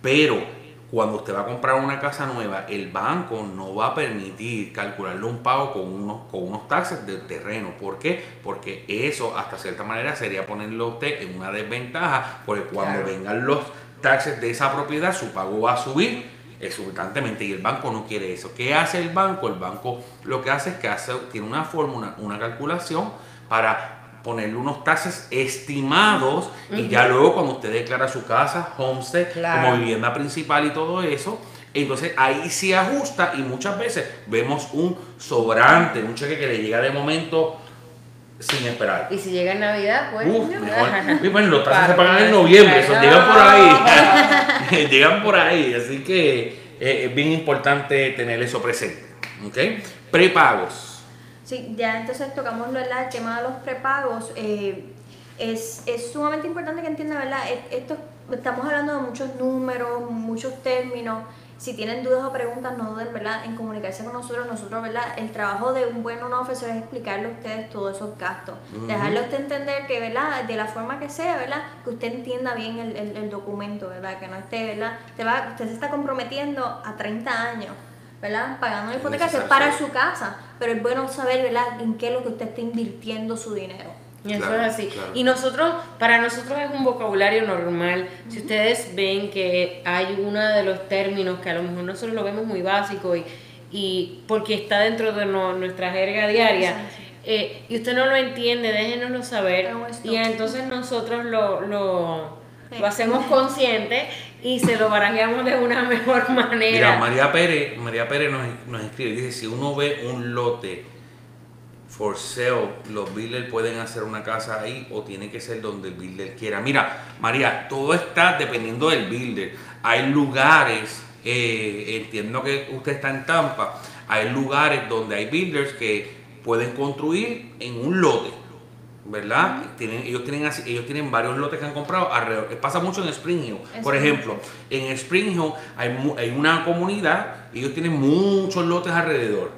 Pero cuando usted va a comprar una casa nueva, el banco no va a permitir calcularle un pago con unos, con unos taxes del terreno. ¿Por qué? Porque eso, hasta cierta manera, sería ponerlo a usted en una desventaja, porque cuando Claro. vengan los taxes de esa propiedad, su pago va a subir exorbitantemente y el banco no quiere eso. ¿Qué hace el banco? El banco lo que hace es que hace, tiene una fórmula, una calculación para ponerle unos taxes estimados y ya luego cuando usted declara su casa, homestead, Claro. como vivienda principal y todo eso, entonces ahí se ajusta y muchas veces vemos un sobrante, un cheque que le llega de momento sin esperar. Y si llega en Navidad, pues. Uf, no. mejor. Y bueno, los tasas se pagan en noviembre, eso para- llegan por ahí. llegan por ahí, así que eh, es bien importante tener eso presente. ¿Ok? Prepagos. Sí, ya entonces tocamos ¿verdad? el tema de los prepagos. eh, es, es sumamente importante que entiendan, ¿verdad? E- Esto, estamos hablando de muchos números, muchos términos. Si tienen dudas o preguntas, no duden ¿verdad? en comunicarse con nosotros. Nosotros, ¿verdad? El trabajo de un buen loan officer es explicarle a ustedes todos esos gastos. Ujú. Dejarle a usted entender que, ¿verdad? De la forma que sea, ¿verdad? Que usted entienda bien el, el- el documento, ¿verdad? Que no esté, ¿verdad? Usted, va, usted se está comprometiendo a 30 años, ¿verdad? Pagando una Es hipoteca que es para su casa, pero es bueno saber, ¿verdad? En qué es lo que usted está invirtiendo su dinero. Y eso Claro, es así. claro. Y nosotros, para nosotros es un vocabulario normal. Si ustedes ven que hay uno de los términos que a lo mejor nosotros lo vemos muy básico y, y porque está dentro de no- nuestra jerga diaria, eh, y usted no lo entiende, déjenoslo saber. Y entonces nosotros lo, lo, lo hacemos consciente y se lo barajeamos de una mejor manera. Mira, María Pérez, María Pérez nos, nos escribe, dice, si uno ve un lote for sale, los builders pueden hacer una casa ahí o tiene que ser donde el builder quiera. Mira, María, todo está dependiendo del builder. Hay lugares, eh, entiendo que usted está en Tampa, hay lugares donde hay builders que pueden construir en un lote. ¿Verdad? Tienen, ellos, tienen ellos tienen varios lotes que han comprado alrededor. Pasa mucho en Spring Hill. Por ejemplo, en Spring Hill hay, hay una comunidad y ellos tienen muchos lotes alrededor.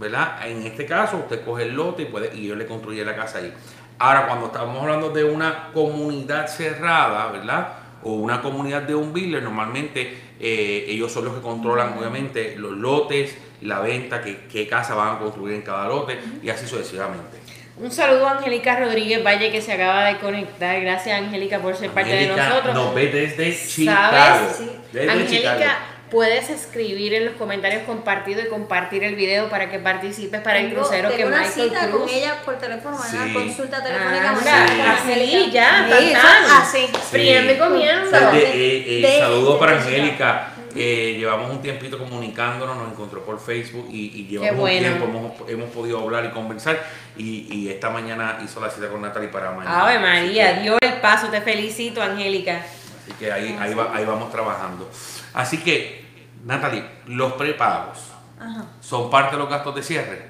¿Verdad? En este caso, usted coge el lote y, puede, y ellos le construyen la casa ahí. Ahora, cuando estamos hablando de una comunidad cerrada, ¿verdad? O una comunidad de un builder, normalmente eh, ellos son los que controlan, obviamente, los lotes, la venta, qué, qué casa van a construir en cada lote y así sucesivamente. Un saludo a Angélica Rodríguez Valle que se acaba de conectar. Gracias Angélica por ser parte de nosotros. Nos ve desde ¿Sabes? Chicago. Sí. Desde Angélica, Chicago. puedes escribir en los comentarios compartido y compartir el video para que participes para el Tengo- crucero que tengo una Michael cita Cruz. con ella por teléfono. Sí. Consulta telefónica. Mañana con así, ya, Sí, tan, tan. así. Friendo y comiendo. Desde, De- eh, eh, de- saludos de- para Angélica. Eh, llevamos un tiempito comunicándonos, nos encontró por Facebook y, y llevamos bueno. un tiempo, hemos, hemos podido hablar y conversar. Y, y esta mañana hizo la cita con Natalie para mañana. Ave María, que- dio el paso. Te felicito, Angélica. Así que ahí, ahí, va- ahí vamos trabajando. Así que, Natalie, los prepagos Ajá. son parte de los gastos de cierre.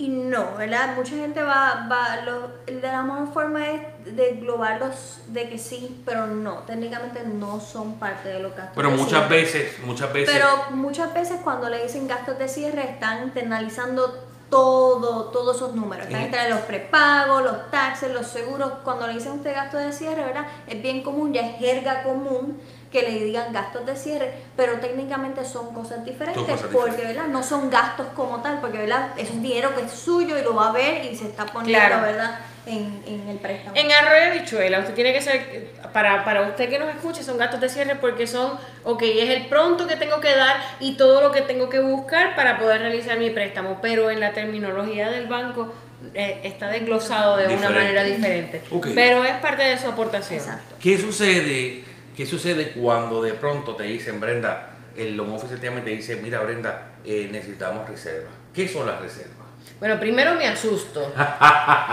Y no, ¿verdad? Mucha gente va, va lo, de la mejor forma es de englobarlos de que sí, pero no, técnicamente no son parte de los gastos. Pero de muchas cierre. veces, muchas veces. Pero muchas veces cuando le dicen gastos de cierre están internalizando todo, todos esos números. Están entre los prepagos, los taxes, los seguros. Cuando le dicen usted gastos de cierre, ¿verdad? Es bien común, ya es jerga común que le digan gastos de cierre, pero técnicamente son cosas diferentes cosas porque diferentes. ¿verdad? no son gastos como tal, porque ¿verdad? es un dinero que es suyo y lo va a ver y se está poniendo Claro. ¿verdad? En, en el préstamo. En arroyo de bichuela, usted tiene que ser, para, para usted que nos escuche, son gastos de cierre porque son, ok, es el pronto que tengo que dar y todo lo que tengo que buscar para poder realizar mi préstamo, pero en la terminología del banco eh, está desglosado de una manera diferente, pero es parte de su aportación. Exacto. ¿Qué sucede, ¿Qué sucede cuando de pronto te dicen, Brenda, el llama y te dice, mira Brenda, eh, necesitamos reservas? ¿Qué son las reservas? Bueno, primero me asusto.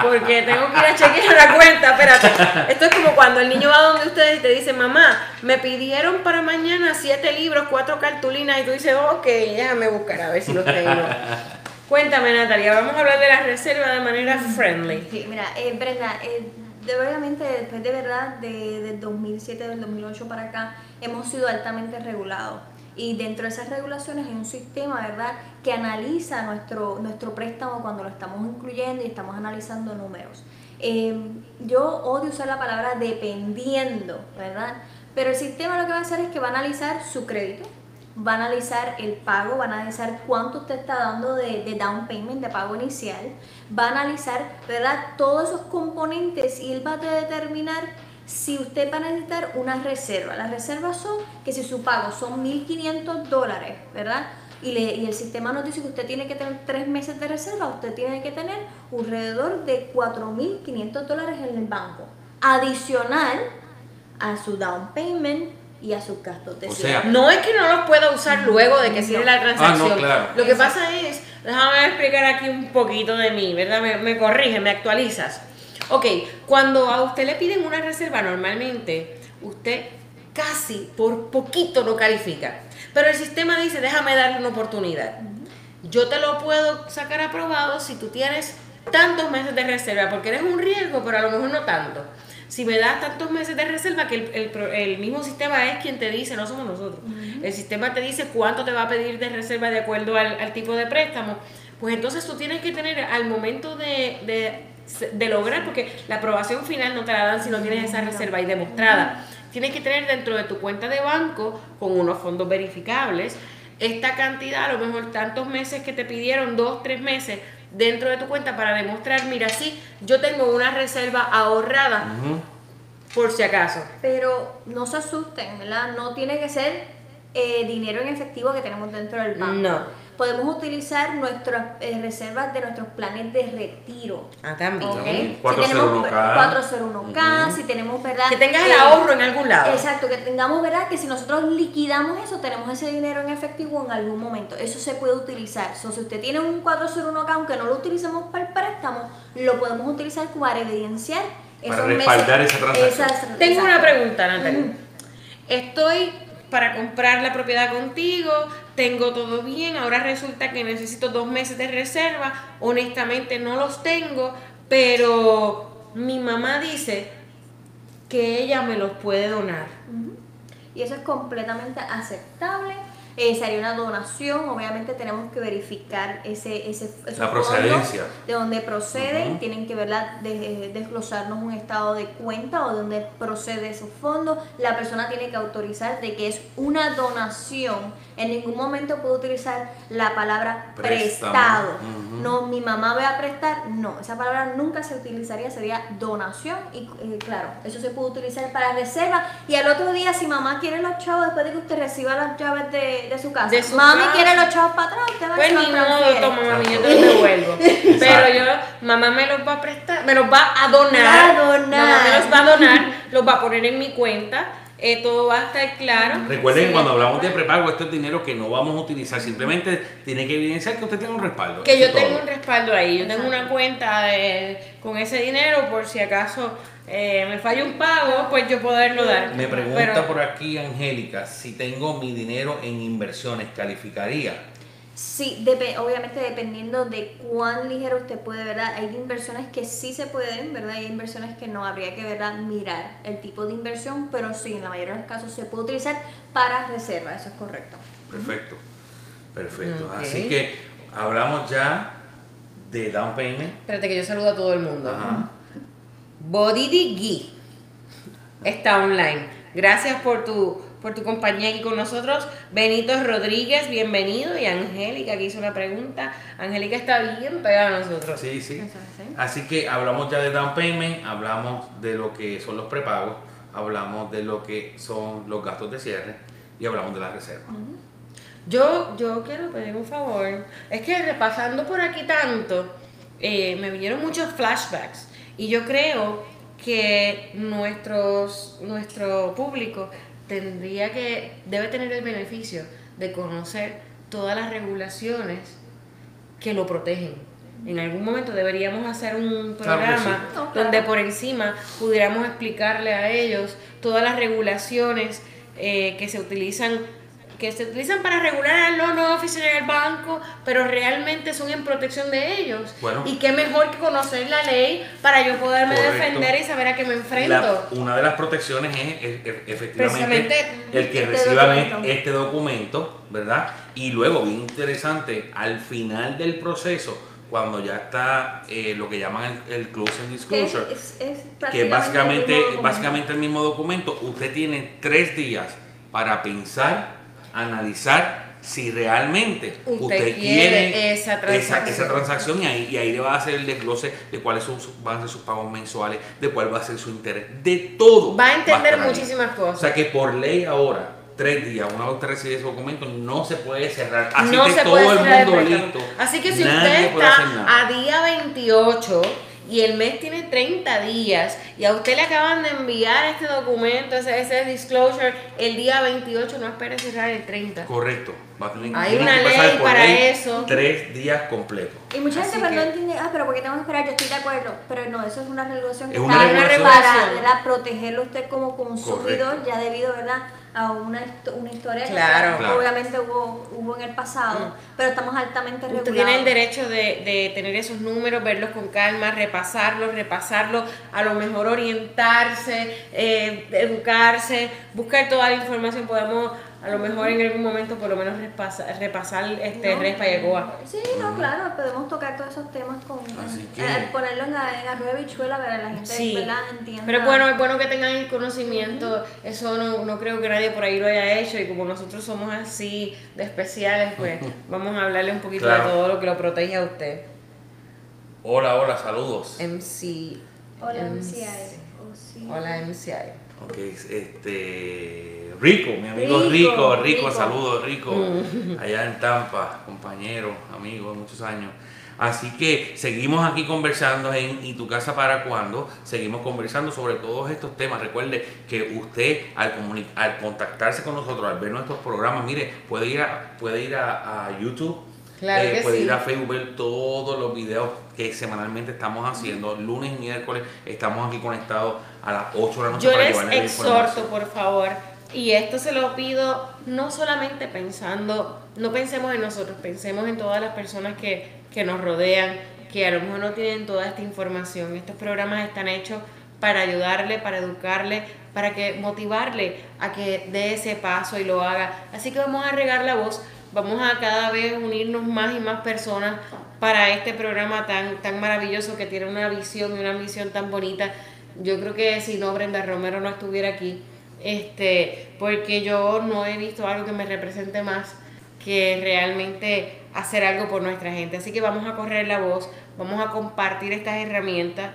Porque tengo que ir a chequear la cuenta. Espérate. Esto es como cuando el niño va donde ustedes y te dice, mamá, me pidieron para mañana siete libros, cuatro cartulinas. Y tú dices, ok, déjame buscar a ver si los tengo. Cuéntame, Natalia, vamos a hablar de las reservas de manera friendly. Sí, mira, eh, Brenda, eh, de- obviamente después de verdad, de, del 2007, del 2008 para acá, hemos sido altamente regulados. Y dentro de esas regulaciones hay un sistema, ¿verdad?, que analiza nuestro, nuestro préstamo cuando lo estamos incluyendo y estamos analizando números. Eh, yo odio usar la palabra dependiendo, ¿verdad? Pero el sistema lo que va a hacer es que va a analizar su crédito, va a analizar el pago, va a analizar cuánto usted está dando de, de down payment, de pago inicial, va a analizar, ¿verdad?, todos esos componentes y él va a determinar si usted va a necesitar una reserva. Las reservas son que si su pago son 1.500 dólares, ¿verdad? Y, le- y el sistema nos dice que usted tiene que tener tres meses de reserva, usted tiene que tener alrededor de 4.500 dólares en el banco. Adicional a su down payment y a sus gastos de O cierre. sea, No es que no los pueda usar luego de que cierre la transacción. Ah, no, claro. Lo que pasa es, déjame explicar aquí un poquito de mí, ¿verdad? Me, me corrige, me actualizas. Ok, cuando a usted le piden una reserva, normalmente usted casi por poquito no califica. Pero el sistema dice, déjame darle una oportunidad. Yo te lo puedo sacar aprobado si tú tienes tantos meses de reserva, porque eres un riesgo, pero a lo mejor no tanto. Si me das tantos meses de reserva, que el, el mismo sistema es quien te dice, no somos nosotros. El sistema te dice cuánto te va a pedir de reserva de acuerdo al, al tipo de préstamo. Pues entonces tú tienes que tener al momento de, de, de lograr, porque la aprobación final no te la dan si no tienes esa reserva ahí demostrada. Tienes que tener dentro de tu cuenta de banco, con unos fondos verificables, esta cantidad, a lo mejor tantos meses que te pidieron, dos, tres meses, dentro de tu cuenta para demostrar, mira, sí, yo tengo una reserva ahorrada por si acaso. Pero no se asusten, ¿verdad? No tiene que ser eh, dinero en efectivo que tenemos dentro del banco. No. Podemos utilizar nuestras eh, reservas de nuestros planes de retiro. Ah, también. ¿ok? También. Si 401k. tenemos 401k, Ujú. si tenemos, ¿verdad? Que tengas el Eh, ahorro en algún lado. Exacto, que tengamos, ¿verdad? Que si nosotros liquidamos eso, tenemos ese dinero en efectivo en algún momento. Eso se puede utilizar. So, si usted tiene un 401k, aunque no lo utilicemos para el préstamo, lo podemos utilizar para evidenciar Para esos respaldar meses- esa transacción. esas- Tengo una pregunta, Natalia. Estoy para comprar la propiedad contigo, tengo todo bien, ahora resulta que necesito dos meses de reserva, honestamente no los tengo, pero mi mamá dice que ella me los puede donar. Y eso es completamente aceptable. Eh, sería una donación, obviamente tenemos que verificar ese, ese La procedencia. de dónde proceden, tienen que ¿verdad? De- desglosarnos un estado de cuenta o de dónde procede esos fondos. La persona tiene que autorizar de que es una donación. En ningún momento puede utilizar la palabra Préstamo. prestado. No, mi mamá va a prestar, no, esa palabra nunca se utilizaría, sería donación y eh, claro, eso se puede utilizar para reserva y al otro día si mamá quiere los chavos después de que usted reciba las llaves de, de su casa, De su mami casa. quiere los chavos para atrás, usted va Pues los ni modo, toma mami, yo te los devuelvo. Pero yo, mamá me los va a prestar, me los va a donar. A donar. Mamá me los va a donar, los va a poner en mi cuenta, eh, todo va a estar claro. Recuerden Sí. que cuando hablamos de prepago, esto es dinero que no vamos a utilizar, simplemente tiene que evidenciar que usted tiene un respaldo. Que yo tengo todo. un respaldo ahí, yo tengo una cuenta de- con ese dinero por si acaso eh, me falla un pago, pues yo poderlo dar. Me pregunta Pero- por aquí Angélica, si tengo mi dinero en inversiones, ¿calificaría? Sí, obviamente dependiendo de cuán ligero usted puede, ¿verdad? Hay inversiones que sí se pueden, ¿verdad? Hay inversiones que no habría que, ¿verdad? Mirar el tipo de inversión, pero sí, en la mayoría de los casos se puede utilizar para reserva, eso es correcto. Perfecto, perfecto. Así que hablamos ya de down payment. Espérate que yo saludo a todo el mundo. Ajá. Bodidi está online. Gracias por tu, por tu compañía aquí con nosotros. Benito Rodríguez, bienvenido. Y Angélica, que hizo una pregunta. Angélica está bien pegada a nosotros. Sí, sí. Es así. Así que hablamos ya de down payment, hablamos de lo que son los prepagos, hablamos de lo que son los gastos de cierre y hablamos de la reserva. Yo, yo quiero pedir un favor. Es que repasando por aquí tanto, eh, me vinieron muchos flashbacks. Y yo creo que nuestros, nuestro público tendría que, debe tener el beneficio de conocer todas las regulaciones que lo protegen. En algún momento deberíamos hacer un Claro programa sí. Donde por encima pudiéramos explicarle a ellos todas las regulaciones eh, que se utilizan que se utilizan para regular al loan officer en el banco, pero realmente son en protección de ellos. Bueno. y qué mejor que conocer la ley para yo poderme Correcto. defender y saber a qué me enfrento. La- una de las protecciones es, es- es- efectivamente el que este reciban documento. e- este documento, ¿verdad? Y luego, bien interesante, al final del proceso, cuando ya está eh, lo que llaman el, el closing disclosure, es- es que básicamente, el mismo documento. básicamente el mismo documento, usted tiene tres días para pensar, analizar si realmente Usted usted, quiere quiere esa transacción. esa transacción y ahí, y ahí le va a hacer el desglose de cuáles son van a ser sus pagos mensuales, de cuál va a ser su interés, de todo. Va a entender muchísimas O cosas. sea que por ley ahora, tres días, una vez recibe ese documento, no se puede cerrar. Así no que todo el mundo listo. Así que si usted está a día 28 y el mes tiene 30 días y a usted le acaban de enviar este documento, ese, ese disclosure, el día 28, no espere cerrar el 30. Correcto. Va a tener, Hay una que ley para ley eso. Tres días completos. Y mucha Así gente no entiende, ah, pero ¿por qué tengo que esperar? Yo estoy de acuerdo. Pero no, eso es una regulación que Es está una ahí regulación. para protegerlo usted como consumidor, Correcto. ya debido ¿verdad? A una, una historia que Claro. Obviamente hubo, hubo en el pasado, pero estamos altamente regulados. Usted tiene el derecho de, de tener esos números, verlos con calma, repasarlos, repasarlos, a lo mejor orientarse, eh, educarse, buscar toda la información. Podemos a lo mejor en algún momento por lo menos repasar, repasar este No. Respa y Ecoa. Sí, no, claro, podemos tocar todos esos temas con Así que- eh, ponerlo en la, en la rueda de bichuela para que la gente Sí, ¿verdad? entienda. pero bueno, es bueno que tengan el conocimiento, eso no, no creo que nadie por ahí lo haya hecho y como nosotros somos así de especiales, pues vamos a hablarle un poquito Claro. de todo lo que lo protege a usted. Hola, hola, saludos. MC. Hola, MC. MCI. Oh, sí. Hola MCI. Ok, este. Rico, mi amigo Rico, Rico, Rico, Rico. saludos, Rico. Allá en Tampa, compañero, amigo de muchos años. Así que seguimos aquí conversando en ¿Y tu casa para cuándo? Seguimos conversando sobre todos estos temas. Recuerde que usted al, al contactarse con nosotros, al ver nuestros programas, mire, puede ir a, puede ir a, a YouTube, Claro eh, que puede sí. ir a Facebook, ver todos los videos que semanalmente estamos haciendo. Lunes y miércoles estamos aquí conectados a las 8 de la noche Yo para les exhorto, por favor, y esto se lo pido no solamente pensando, no pensemos en nosotros, pensemos en todas las personas que, que nos rodean, que a lo mejor no tienen toda esta información. Estos programas están hechos para ayudarle, para educarle, para que motivarle a que dé ese paso y lo haga. Así que vamos a regar la voz, vamos a cada vez unirnos más y más personas para este programa tan, tan maravilloso que tiene una visión y una misión tan bonita. Yo creo que si no Brenda Romero no estuviera aquí, este, porque yo no he visto algo que me represente más que realmente hacer algo por nuestra gente. Así que vamos a correr la voz, vamos a compartir estas herramientas.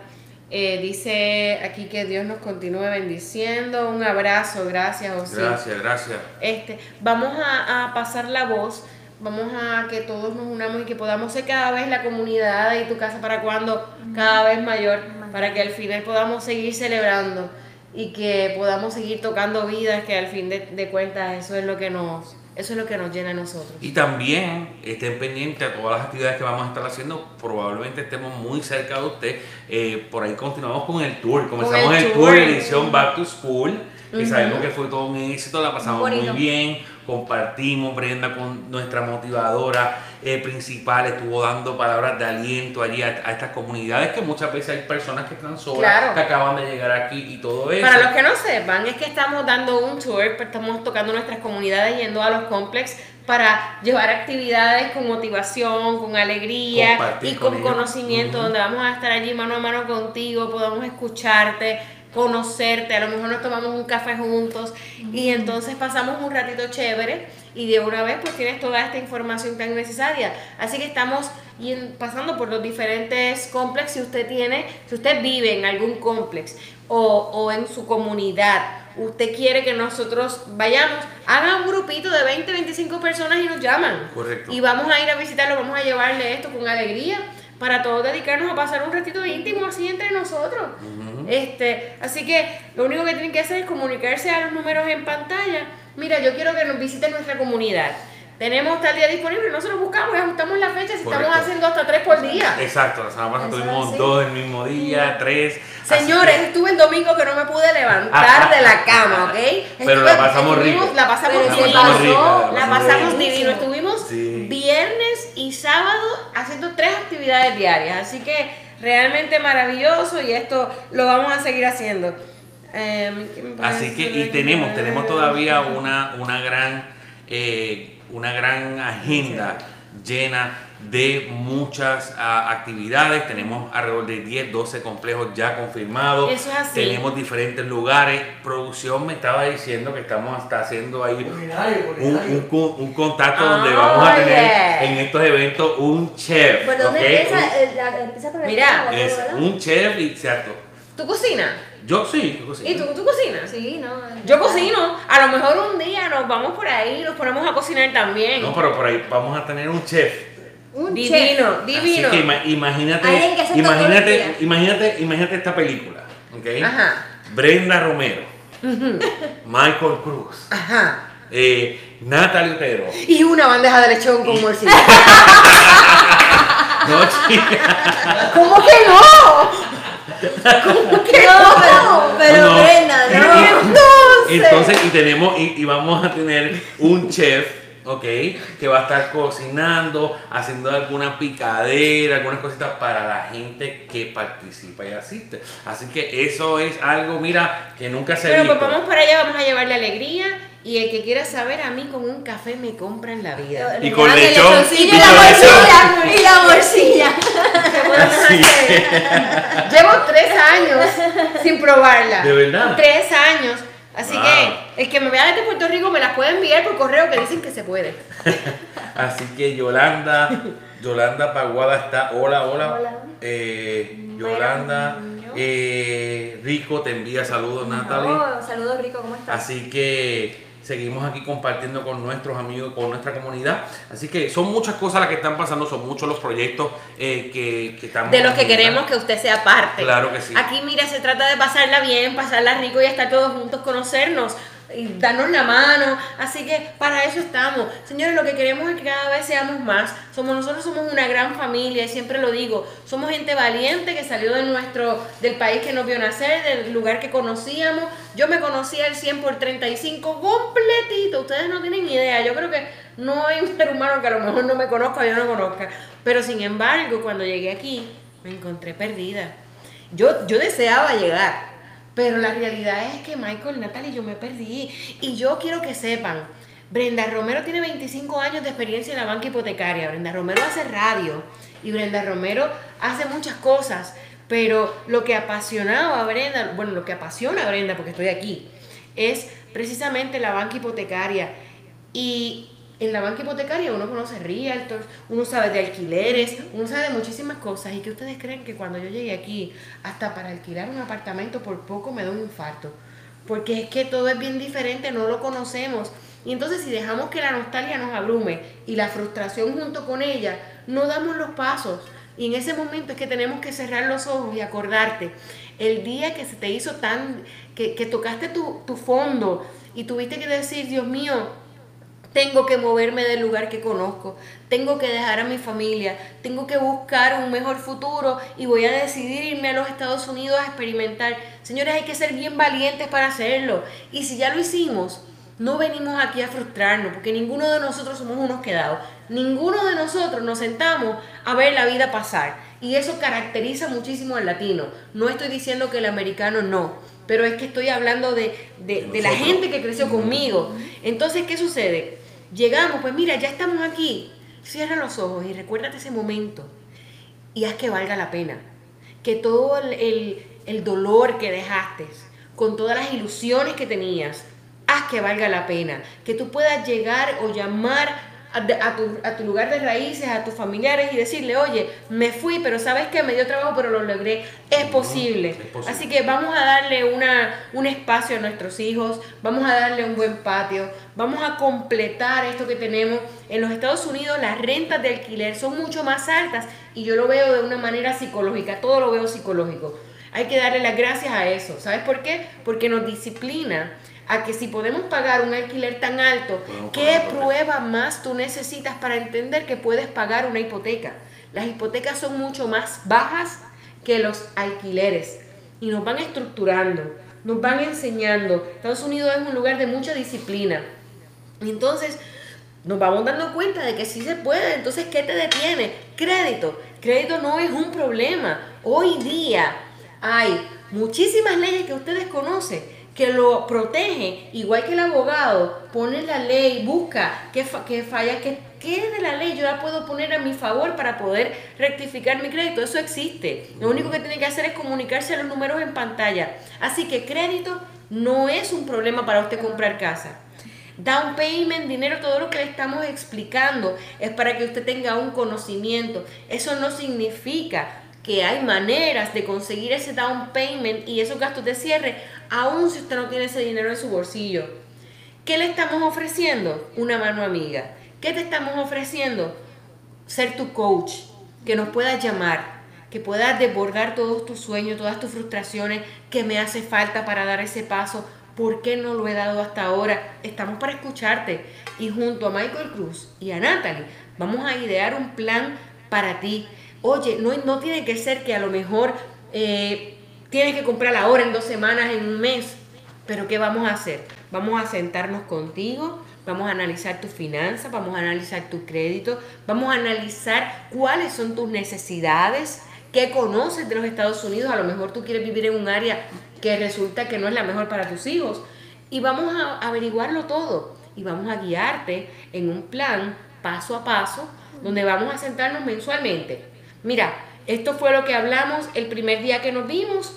Eh, dice aquí que Dios nos continúe bendiciendo. Un abrazo, gracias, José. Gracias, gracias. Este, vamos a, a pasar la voz, vamos a que todos nos unamos y que podamos ser cada vez la comunidad y tu casa para cuando cada vez mayor, para que al final podamos seguir celebrando y que podamos seguir tocando vidas, que al fin de, de cuentas eso es lo que nos, eso es lo que nos llena a nosotros. Y también estén pendientes a todas las actividades que vamos a estar haciendo. Probablemente estemos muy cerca de usted. Eh, por ahí continuamos con el tour. Comenzamos el el, tour. tour, edición Back to School. Que Ujú. sabemos que fue todo un éxito, la pasamos Bonito. muy bien. Compartimos, Brenda, con nuestra motivadora eh, principal, estuvo dando palabras de aliento allí a, a estas comunidades que muchas veces hay personas que están solas, Claro. que acaban de llegar aquí y todo eso. Para los que no sepan, es que estamos dando un tour, pues, estamos tocando nuestras comunidades, yendo a los complejos para llevar actividades con motivación, con alegría Compartir y con, conocimiento, donde vamos a estar allí mano a mano contigo, podamos escucharte, conocerte, a lo mejor nos tomamos un café juntos y entonces pasamos un ratito chévere y de una vez pues tienes toda esta información tan necesaria. Así que estamos pasando por los diferentes complejos. Si usted tiene, si usted vive en algún complex o, o en su comunidad, usted quiere que nosotros vayamos, haga un grupito de 20, 25 personas y nos llaman. Correcto. Y vamos a ir a visitarlo, vamos a llevarle esto con alegría para todos dedicarnos a pasar un ratito íntimo así entre nosotros. Este, así que lo único que tienen que hacer es comunicarse a los números en pantalla. Mira, yo quiero que nos visiten nuestra comunidad. Tenemos tal día disponible, nosotros buscamos y ajustamos la fecha si Correcto. estamos haciendo hasta tres por día. Exacto, la semana pasada Eso tuvimos así. dos el mismo día, tres. Señores, que- estuve el domingo que no me pude levantar de la cama, ¿ok? Pero la pasamos rico. La pasamos La divino. pasamos La la pasamos divino. Estuvimos Sí. viernes y sábado haciendo tres actividades diarias. Así que realmente maravilloso y esto lo vamos a seguir haciendo. Em, ¿qué me Así que, y tenemos, tenemos todavía una, una gran, eh, una gran agenda llena de muchas ah, actividades. Tenemos alrededor de 10, 12 complejos ya confirmados. Eso es así. Tenemos diferentes lugares. Producción me estaba diciendo que estamos hasta haciendo ahí un, un, con- un contacto donde vamos a tener yeah. en estos eventos un chef. ¿Por dónde empieza, eh, la, empieza por el Mira, trabajo, Es ¿verdad? un chef y cierto. ¿Tú cocinas? Yo sí, yo cocino. ¿Y tú, tú cocinas? Sí, no. Yo cocino. A lo mejor un día nos vamos por ahí y nos ponemos a cocinar también. No, pero por ahí vamos a tener un chef. Un divino, chef. divino. Así que ima- imagínate, que imagínate, imagínate, imagínate esta película, ¿ok? Ajá. Brenda Romero, Michael Cruz, Ajá. eh, Natalie Otero. Y una bandeja de lechón con morcilla. No, chica. ¿Cómo que no? ¿Cómo que No, no? pero, pero No. Brenda, no. y- Entonces. Entonces, y tenemos, y, y vamos a tener un chef, ¿ok? Que va a estar cocinando, haciendo alguna picadera, algunas cositas para la gente que participa y asiste. Así que eso es algo, mira, que nunca se ha Pero pues vamos para allá, vamos a llevarle alegría. Y el que quiera saber, a mí con un café me compran la vida. Y con lechón, y y la morcilla. Y la morcilla. ¿Qué podemos Así hacer? Llevo tres años sin probarla. ¿De verdad? Tres años. Así Wow. que el que me vea desde Puerto Rico me las puede enviar por correo que dicen que se puede. Así que Yolanda, Yolanda Paguada está. Hola, hola. Hola. Eh, Yolanda, eh, Rico te envía saludos, Natalie. Oh, saludos Rico, ¿cómo estás? Así que seguimos aquí compartiendo con nuestros amigos, con nuestra comunidad. Así que son muchas cosas las que están pasando, son muchos los proyectos eh, que, que estamos De los que queremos que usted sea parte. Claro que sí. Aquí, mira, se trata de pasarla bien, pasarla rico y estar todos juntos, conocernos y darnos la mano. Así que para eso estamos. Señores, lo que queremos es que cada vez seamos más. Somos nosotros somos una gran familia y siempre lo digo. Somos gente valiente que salió de nuestro del país que nos vio nacer, del lugar que conocíamos. Yo me conocía el 100 por 35 completito. Ustedes no tienen idea. Yo creo que no hay un ser humano que a lo mejor no me conozca o yo no conozca. Pero sin embargo, cuando llegué aquí, me encontré perdida. Yo, yo deseaba llegar, pero la realidad es que Michael, Natalie, yo me perdí. Y yo quiero que sepan, Brenda Romero tiene 25 años de experiencia en la banca hipotecaria. Brenda Romero hace radio y Brenda Romero hace muchas cosas. Pero lo que apasionaba a Brenda, bueno, lo que apasiona a Brenda, porque estoy aquí, es precisamente la banca hipotecaria. Y en la banca hipotecaria uno conoce realtors, uno sabe de alquileres, uno sabe de muchísimas cosas. ¿Y que ustedes creen que cuando yo llegué aquí, hasta para alquilar un apartamento por poco me da un infarto? Porque es que todo es bien diferente, no lo conocemos. Y entonces si dejamos que la nostalgia nos abrume y la frustración junto con ella, no damos los pasos. Y en ese momento es que tenemos que cerrar los ojos y acordarte. El día que se te hizo tan, que, que tocaste tu, tu fondo y tuviste que decir, Dios mío, tengo que moverme del lugar que conozco, tengo que dejar a mi familia, tengo que buscar un mejor futuro y voy a decidir irme a los Estados Unidos a experimentar. Señores, hay que ser bien valientes para hacerlo. Y si ya lo hicimos, no venimos aquí a frustrarnos, porque ninguno de nosotros somos unos quedados. Ninguno de nosotros nos sentamos a ver la vida pasar. Y eso caracteriza muchísimo al latino. No estoy diciendo que el americano no, pero es que estoy hablando de, de, de la gente que creció conmigo. Entonces, ¿qué sucede? Llegamos, pues mira, ya estamos aquí. Cierra los ojos y recuérdate ese momento. Y haz que valga la pena. Que todo el, el- dolor que dejaste, con todas las ilusiones que tenías, haz que valga la pena. Que tú puedas llegar o llamar a, tu, a tu lugar de raíces, a tus familiares y decirle, oye, me fui, pero sabes que me dio trabajo, pero lo logré. Es posible. es posible. Así que vamos a darle una, un espacio a nuestros hijos, vamos a darle un buen patio, vamos a completar esto que tenemos. En los Estados Unidos las rentas de alquiler son mucho más altas y yo lo veo de una manera psicológica, todo lo veo psicológico. Hay que darle las gracias a eso. ¿Sabes por qué? Porque nos disciplina a que si podemos pagar un alquiler tan alto, ¿qué prueba más tú necesitas para entender que puedes pagar una hipoteca? Las hipotecas son mucho más bajas que los alquileres y nos van estructurando, nos van enseñando. Estados Unidos es un lugar de mucha disciplina. Entonces nos vamos dando cuenta de que sí se puede. Entonces, ¿qué te detiene? Crédito. Crédito no es un problema. Hoy día hay muchísimas leyes que ustedes conocen que lo protegen, igual que el abogado pone la ley, busca qué, fa- qué falla, qué, qué de la ley yo la puedo poner a mi favor para poder rectificar mi crédito. Eso existe. Lo único que tiene que hacer es comunicarse a los números en pantalla. Así que crédito no es un problema para usted comprar casa. Down payment, dinero, todo lo que le estamos explicando es para que usted tenga un conocimiento. Eso no significa que hay maneras de conseguir ese down payment y esos gastos de cierre, aun si usted no tiene ese dinero en su bolsillo. ¿Qué le estamos ofreciendo? Una mano amiga. ¿Qué te estamos ofreciendo? ser tu coach, que nos puedas llamar, que puedas desbordar todos tus sueños, todas tus frustraciones, que me hace falta para dar ese paso, ¿por qué no lo he dado hasta ahora? Estamos para escucharte y junto a Michael Cruz y a Natalie vamos a idear un plan para ti. Oye, no, no tiene que ser que a lo mejor eh, tienes que comprar ahora en dos semanas, en un mes, pero ¿qué vamos a hacer? Vamos a sentarnos contigo, vamos a analizar tus finanzas, vamos a analizar tu crédito, vamos a analizar cuáles son tus necesidades, qué conoces de los Estados Unidos, a lo mejor tú quieres vivir en un área que resulta que no es la mejor para tus hijos, y vamos a averiguarlo todo y vamos a guiarte en un plan paso a paso donde vamos a sentarnos mensualmente. Mira, esto fue lo que hablamos el primer día que nos vimos.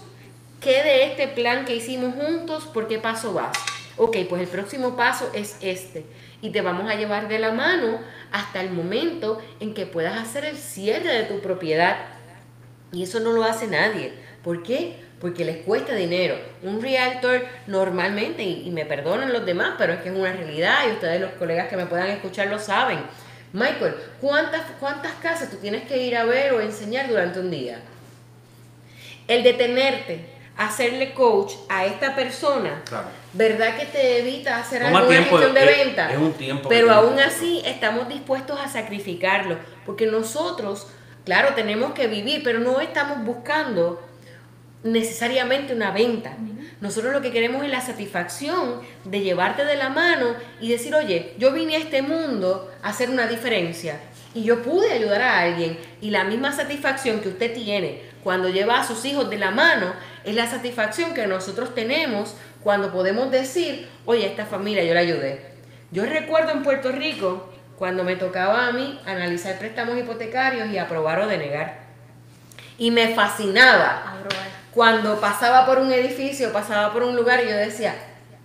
¿Qué de este plan que hicimos juntos? ¿Por qué paso vas? Ok, pues el próximo paso es este. Y te vamos a llevar de la mano hasta el momento en que puedas hacer el cierre de tu propiedad. Y eso no lo hace nadie. ¿Por qué? Porque les cuesta dinero. Un realtor normalmente, y, me perdonan los demás, pero es que es una realidad y ustedes los colegas que me puedan escuchar lo saben. Michael, ¿cuántas, cuántas casas tú tienes que ir a ver o enseñar durante un día? El detenerte, hacerle coach a esta persona, ¿verdad que te evita hacer alguna gestión de venta? Es un tiempo. Pero aún así estamos dispuestos a sacrificarlo, porque nosotros, claro, tenemos que vivir, pero no estamos buscando necesariamente una venta. Nosotros lo que queremos es la satisfacción de llevarte de la mano y decir, oye, yo vine a este mundo a hacer una diferencia y yo pude ayudar a alguien y la misma satisfacción que usted tiene cuando lleva a sus hijos de la mano es la satisfacción que nosotros tenemos cuando podemos decir, oye, esta familia yo la ayudé. Yo recuerdo en Puerto Rico cuando me tocaba a mí analizar préstamos hipotecarios y aprobar o denegar. Y me fascinaba cuando pasaba por un edificio, pasaba por un lugar y yo decía,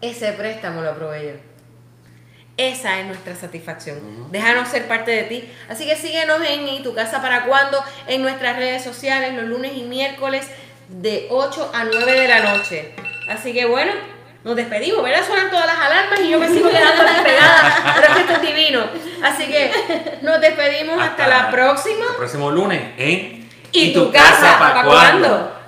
ese préstamo lo aprobé yo. Esa es nuestra satisfacción. Déjanos ser parte de ti. Así que síguenos en ¿Y tu casa para cuando? En nuestras redes sociales los lunes y miércoles de 8 a 9 de la noche. Así que bueno, nos despedimos, ¿verdad? Suenan todas las alarmas y yo me sigo quedando despegada, pero es que esto es divino. Así que nos despedimos hasta, la próxima. El próximo lunes en ¿Y, tu, casa, para cuándo?